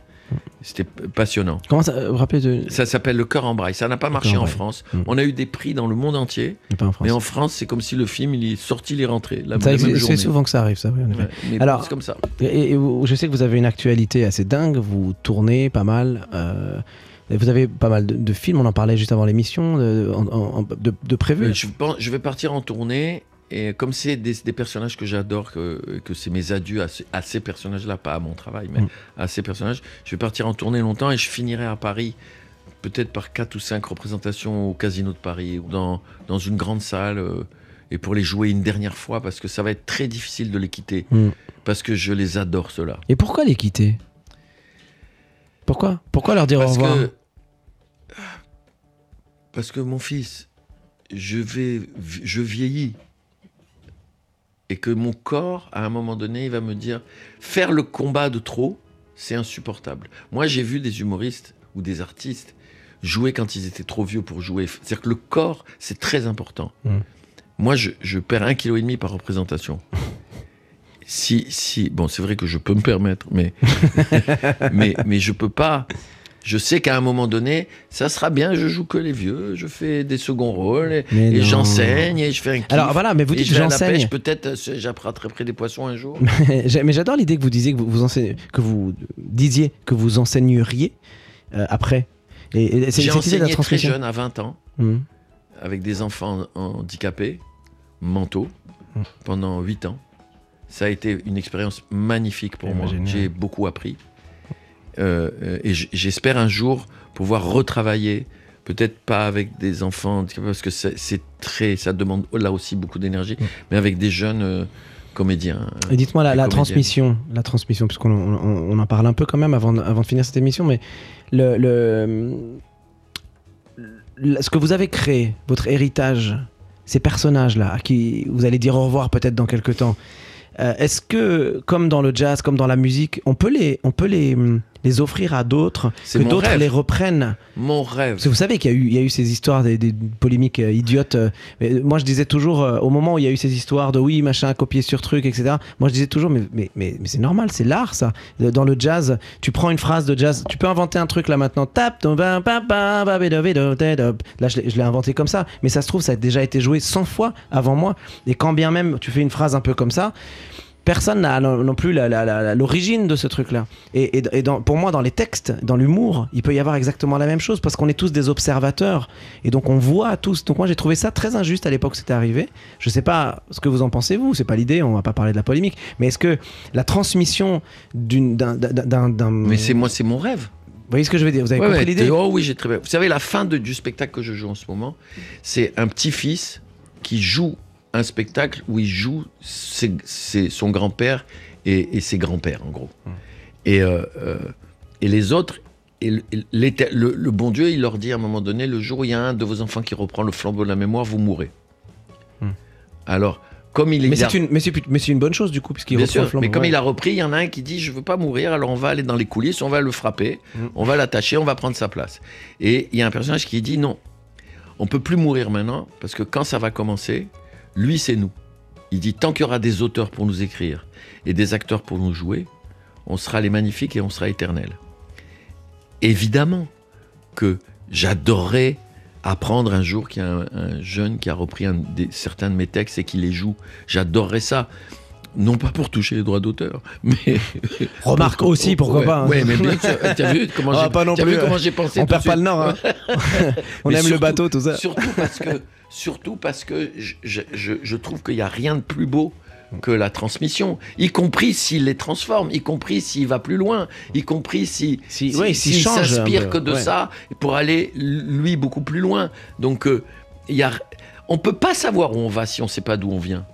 C'était passionnant. Comment ça Vous rappelez de. Ça s'appelle Le cœur en braille. Ça n'a pas marché en. France. Mm. On a eu des prix dans le monde entier. En. Mais en France, c'est comme si le film, il est sorti, il est rentré. C'est souvent que ça arrive, ça. oui, en effet. Ouais, mais Alors- bon, c'est comme ça. Et, et vous- je sais que vous avez une actualité assez dingue, vous tournez pas mal. euh, vous avez pas mal de, de films, on en parlait juste avant l'émission, de, de, de prévus. Euh, je, pense- je vais partir en tournée. Et comme c'est des, des personnages que j'adore, que, que c'est mes adieux à, ces- à ces personnages-là, pas à mon travail, mais Mm. à ces personnages, je vais partir en tournée longtemps et je finirai à Paris, peut-être par quatre ou cinq représentations au Casino de Paris, ou dans, dans une grande salle, euh, et pour les jouer une dernière fois, parce que ça va être très difficile de les quitter, Mm. parce que je les adore, ceux-là. Et pourquoi les quitter? Pourquoi? Pourquoi leur dire au Parce revoir? que. Parce que mon fils, je vais, je vieillis et que mon corps, à un moment donné, il va me dire faire le combat de trop, c'est insupportable. Moi, j'ai vu des humoristes ou des artistes jouer quand ils étaient trop vieux pour jouer. C'est-à-dire que le corps, c'est très important. Mm. Moi, je, je perds un kilo et demi par représentation. Si, si, bon, c'est vrai que je peux me permettre, mais, mais, mais je peux pas. Je sais qu'à un moment donné, ça sera bien, je joue que les vieux, je fais des seconds rôles, et, j'enseigne, et je fais un kiff. Alors voilà, mais vous dites j'enseigne. peut-être euh, j'attraperai des poissons un jour. Mais j'adore l'idée que vous disiez que vous, vous enseignez- que vous disiez que vous enseigneriez euh, après. Et, J'ai enseigné très jeune, à 20 ans, Mhm. avec des enfants handicapés, mentaux, Mm. pendant 8 ans. Ça a été une expérience magnifique pour ben, moi. J'ai beaucoup appris. Euh, euh, et j'espère un jour pouvoir retravailler, peut-être pas avec des enfants parce que c'est très, ça demande là aussi beaucoup d'énergie, Mm. mais avec des jeunes euh, comédiens. Et dites-moi la, transmission, la transmission, puisqu'on on, on en parle un peu quand même avant, de- avant de finir cette émission, mais le, le- le- ce que vous avez créé, votre héritage, ces personnages-là, à qui vous allez dire au revoir peut-être dans quelques temps, euh, est-ce que, comme dans le jazz, comme dans la musique, on peut les, on peut les, hum, les offrir à d'autres, que d'autres les reprennent Mon rêve. Parce que vous savez qu'il y, a eu- il y a eu ces histoires, des, des polémiques euh, idiotes. euh, mais moi, je disais toujours, euh, au moment où il y a eu ces histoires de oui, machin, copier sur truc, etc., moi, je disais toujours, mais, mais, mais, mais c'est normal, c'est l'art, ça. Euh, Dans le jazz, tu prends une phrase de jazz, tu peux inventer un truc là maintenant, tap, là, je l'ai inventé comme ça, mais ça se trouve, ça a déjà été joué 100 fois avant moi. Et quand bien même tu fais une phrase un peu comme ça, personne n'a non, plus l'origine de ce truc-là. Et, et- et dans- pour moi, dans les textes, dans l'humour, il peut y avoir exactement la même chose parce qu'on est tous des observateurs et donc on voit tous. Donc moi, j'ai trouvé ça très injuste à l'époque où c'était arrivé. Je sais pas ce que vous en pensez vous. C'est pas l'idée. On va pas parler de la polémique. Mais est-ce que la transmission d'une d'un Mais c'est moi, c'est mon rêve. vous voyez ce que je veux dire? Vous avez Ouais, compris ouais, l'idée? Oh oui, j'ai très bien. Vous savez, la fin de- du spectacle que je joue en ce moment, c'est un petit-fils qui joue un spectacle où il joue ses- ses- son grand-père et, et ses grands-pères, en gros. Et, euh, euh, et les autres, et le, le- le bon Dieu, il leur dit à un moment donné, le jour où il y a un de vos enfants qui reprend le flambeau de la mémoire, vous mourrez. Hmm. Alors, comme il est... Mais c'est une, mais bonne chose du coup puisqu'il reprend le flambeau. mais comme Ouais. il a repris, il y en a un qui dit je veux pas mourir, alors on va aller dans les coulisses, on va le frapper, Mm. on va l'attacher, on va prendre sa place. Et il y a un personnage qui dit non, on peut plus mourir maintenant parce que quand ça va commencer, lui c'est nous. Il dit tant qu'il y aura des auteurs pour nous écrire et des acteurs pour nous jouer, on sera les magnifiques et on sera éternels. Évidemment que j'adorerais apprendre un jour qu'il y a un, un jeune qui a repris certains de mes textes et qui les joue. J'adorerais ça. Non pas pour toucher les droits d'auteur, mais Remarque aussi, pourquoi Ouais, pas. hein. Ouais, mais bien sûr. T'as vu comment Ah, j'ai euh, comment j'ai pensé On perd pas le nord. hein. On Mais aime le bateau, tout ça. Surtout parce que, surtout parce que je, je- je- je trouve qu'il n'y a rien de plus beau que la transmission, y compris s'il les transforme, y compris s'il va plus loin, y compris si, Si- si- ouais, s'il s'il s'inspire que de ouais. ça pour aller lui beaucoup plus loin. Donc euh, il y a, on peut pas savoir où on va si on sait pas d'où on vient.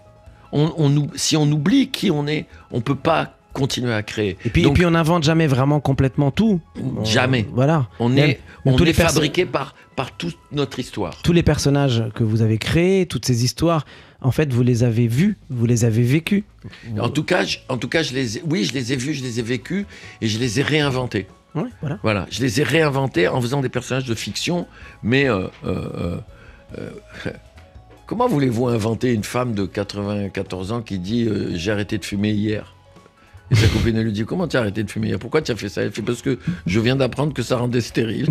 On, si on oublie qui on est, on peut pas continuer à créer. Et puis, Donc, et puis on n'invente jamais vraiment complètement tout. On- Jamais. Voilà. on est, on tous est les fabriqué par, par toute notre histoire. Tous les personnages que vous avez créés, toutes ces histoires, en fait, vous les avez vus, vous les avez vécus. En tout cas, je, en tout cas, je les oui, je les ai vus, je les ai vécus et je les ai réinventés. Ouais, voilà. Voilà, je les ai réinventés en faisant des personnages de fiction, mais euh, euh, euh, comment voulez-vous inventer une femme de 94 ans qui dit euh, j'ai arrêté de fumer hier? Et sa copine elle lui dit comment tu as arrêté de fumer hier? Pourquoi tu as fait ça? Elle fait parce que je viens d'apprendre que ça rendait stérile.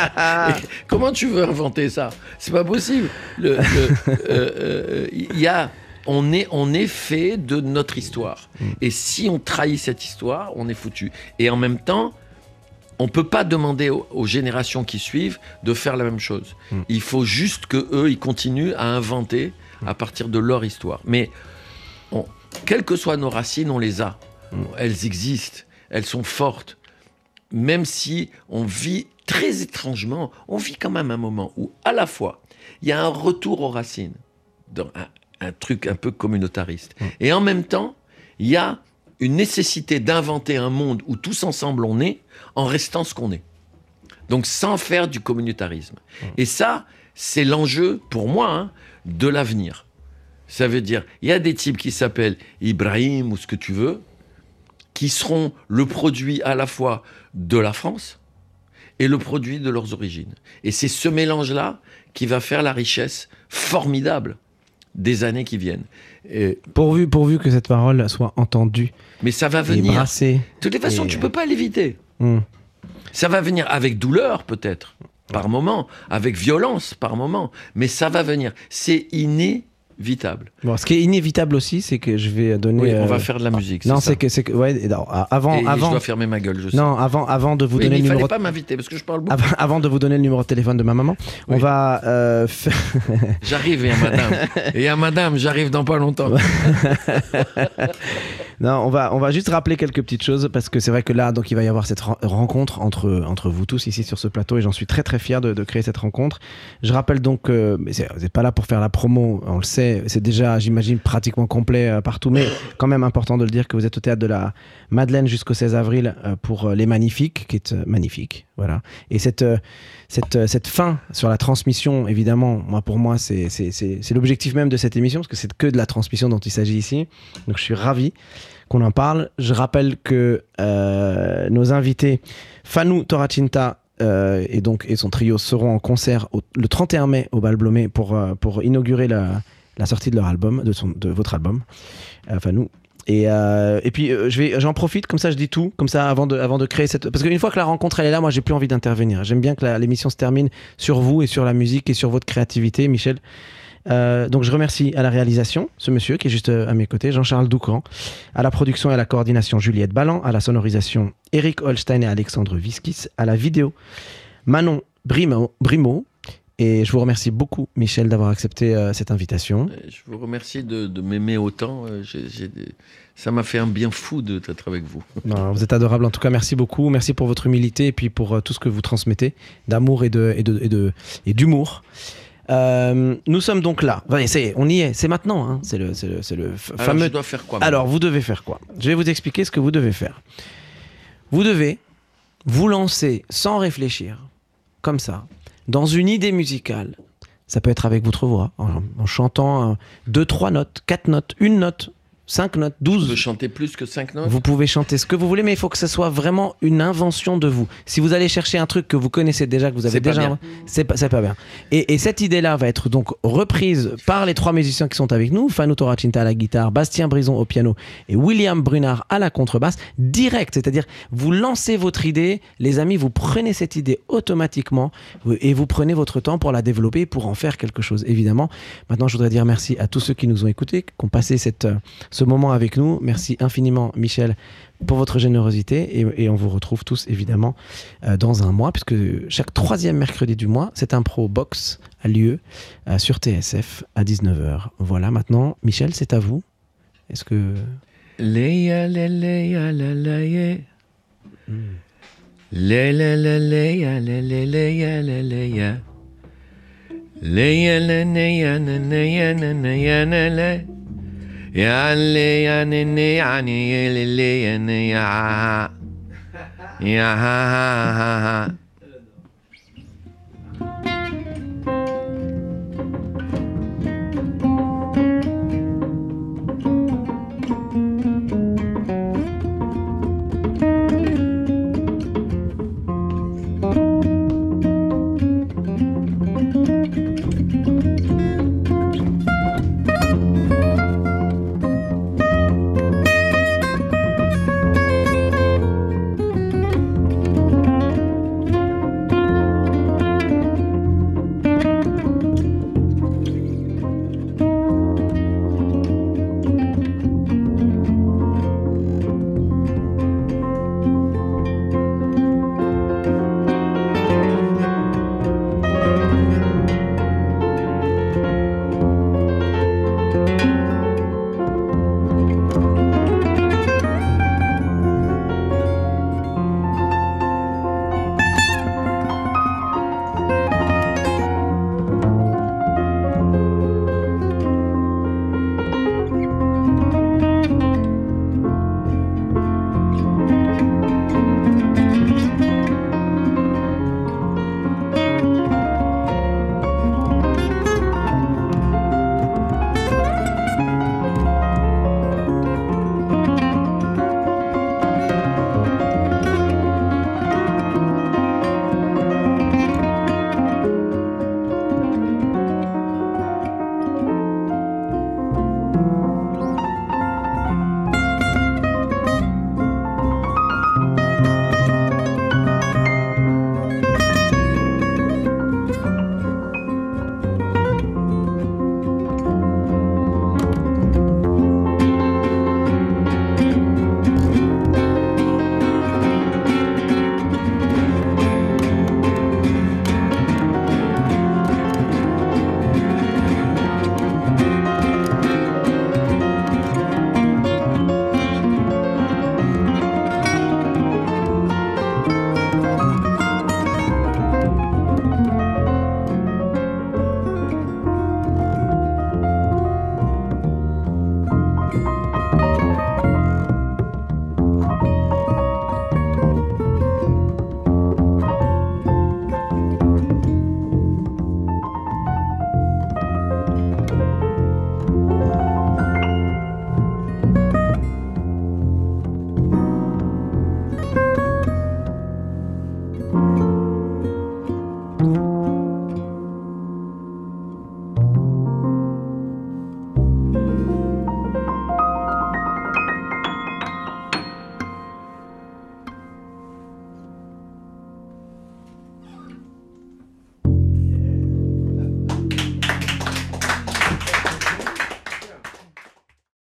Comment tu veux inventer ça? C'est pas possible. Le- le- euh, euh, Il y a on est, on est fait de notre histoire. Et si on trahit cette histoire, on est foutu. Et en même temps, on peut pas demander aux, aux générations qui suivent de faire la même chose. Mm. Il faut juste que eux, ils continuent à inventer à partir de leur histoire. Mais on- quelles que soient nos racines, on les a. Elles existent. Elles sont fortes. Même si on vit très étrangement, on vit quand même un moment où, à la fois, il y a un retour aux racines, dans un, un truc un peu communautariste, et en même temps, il y a une nécessité d'inventer un monde où tous ensemble on est, en restant ce qu'on est. Donc sans faire du communautarisme. Et ça, c'est l'enjeu, pour moi, hein, de l'avenir. Ça veut dire, il y a des types qui s'appellent Ibrahim ou ce que tu veux, qui seront le produit à la fois de la France et le produit de leurs origines. Et c'est ce mélange-là qui va faire la richesse formidable des années qui viennent. Et- Pourvu, pourvu que cette parole soit entendue mais ça va et venir. brassée. De toutes les façons, Et- tu peux pas l'éviter. Ça va venir avec douleur, peut-être, par moment, avec violence, par moment, mais ça va venir. C'est inévitable. Bon, ce qui est inévitable aussi, c'est que je vais donner. Oui, on euh, va faire de la musique. Non, ça. c'est que c'est que ouais. non, avant, Et, et je avant. dois fermer ma gueule, je sais. Non, avant, avant de vous Oui, donner mais le il fallait numéro. pas m'inviter parce que je parle beaucoup. Avant, avant de vous donner le numéro de téléphone de ma maman, on Oui. va euh, J'arrive, et à madame. et à madame, j'arrive dans pas longtemps. Non, on va, on va juste rappeler quelques petites choses parce que c'est vrai que là, donc il va y avoir cette ren- rencontre entre, entre vous tous ici sur ce plateau et j'en suis très très fier de, de créer cette rencontre. Je rappelle donc que mais vous n'êtes pas là pour faire la promo, on le sait, c'est déjà, j'imagine, pratiquement complet euh, partout, mais quand même important de le dire que vous êtes au théâtre de la Madeleine jusqu'au 16 avril euh, pour euh, Les Magnifiques, qui est euh, magnifique. Voilà. Et cette, euh, cette, euh, cette fin sur la transmission, évidemment, moi pour moi, c'est l'objectif même de cette émission parce que c'est que de la transmission dont il s'agit ici. Donc je suis ravi qu'on en parle. Je rappelle que euh, nos invités, Fanou Toracinta euh, et, donc, et son trio seront en concert le 31 mai au Bal Blomé pour, pour inaugurer la, sortie de leur album, de, son, de votre album, euh, Fanou. Et, euh, et puis euh, j'en profite, comme ça je dis tout, comme ça avant de, avant de créer cette. Parce qu'une fois que la rencontre est là, moi j'ai plus envie d'intervenir. J'aime bien que l'émission se termine sur vous et sur la musique et sur votre créativité, Michel. Euh, donc je remercie à la réalisation ce monsieur qui est juste à mes côtés, Jean-Charles Doucan, à la production et à la coordination Juliette Ballan, à la sonorisation Eric Holstein et Alexandre Viskis, à la vidéo Manon Brimo. Et je vous remercie beaucoup, Michel, d'avoir accepté euh, cette invitation. Euh, Je vous remercie de, de m'aimer autant. euh, des- Ça m'a fait un bien fou d'être avec vous. Non, vous êtes adorable. En tout cas, merci beaucoup. Merci pour votre humilité et puis pour euh, tout ce que vous transmettez d'amour et de et de et de et d'humour. Euh, nous sommes donc là. C'est, on y est. C'est maintenant. hein. C'est le, le, le Alors, fameux. je dois faire quoi Alors, vous devez faire quoi? Je vais vous expliquer ce que vous devez faire. Vous devez vous lancer sans réfléchir, comme ça, dans une idée musicale. Ça peut être avec votre voix, en, chantant euh, deux, trois notes, quatre notes, une note, cinq notes, Je douze. peux chanter plus que 5 notes Vous pouvez chanter ce que vous voulez, mais il faut que ce soit vraiment une invention de vous. Si vous allez chercher un truc que vous connaissez déjà, que vous avez déjà, c'est pas, pas bien. Et, et cette idée-là va être donc reprise par les trois musiciens qui sont avec nous Fanou Toracinta à la guitare, Bastien Brison au piano et William Brunard à la contrebasse, direct. C'est-à-dire, vous lancez votre idée, les amis, vous prenez cette idée automatiquement vous- et vous prenez votre temps pour la développer, pour en faire quelque chose, évidemment. Maintenant, je voudrais dire merci à tous ceux qui nous ont écoutés, qui ont passé cette, euh, ce moment avec nous. Merci infiniment, Michel, pour votre générosité. Et, et on vous retrouve tous, évidemment, euh, dans un mois, puisque chaque troisième mercredi du mois, cette impro box a lieu euh, sur TSF à 19h. Voilà, maintenant, Michel, c'est à vous. Est-ce que. Le, leia, le, leia. Le, le, le, leia, le, le,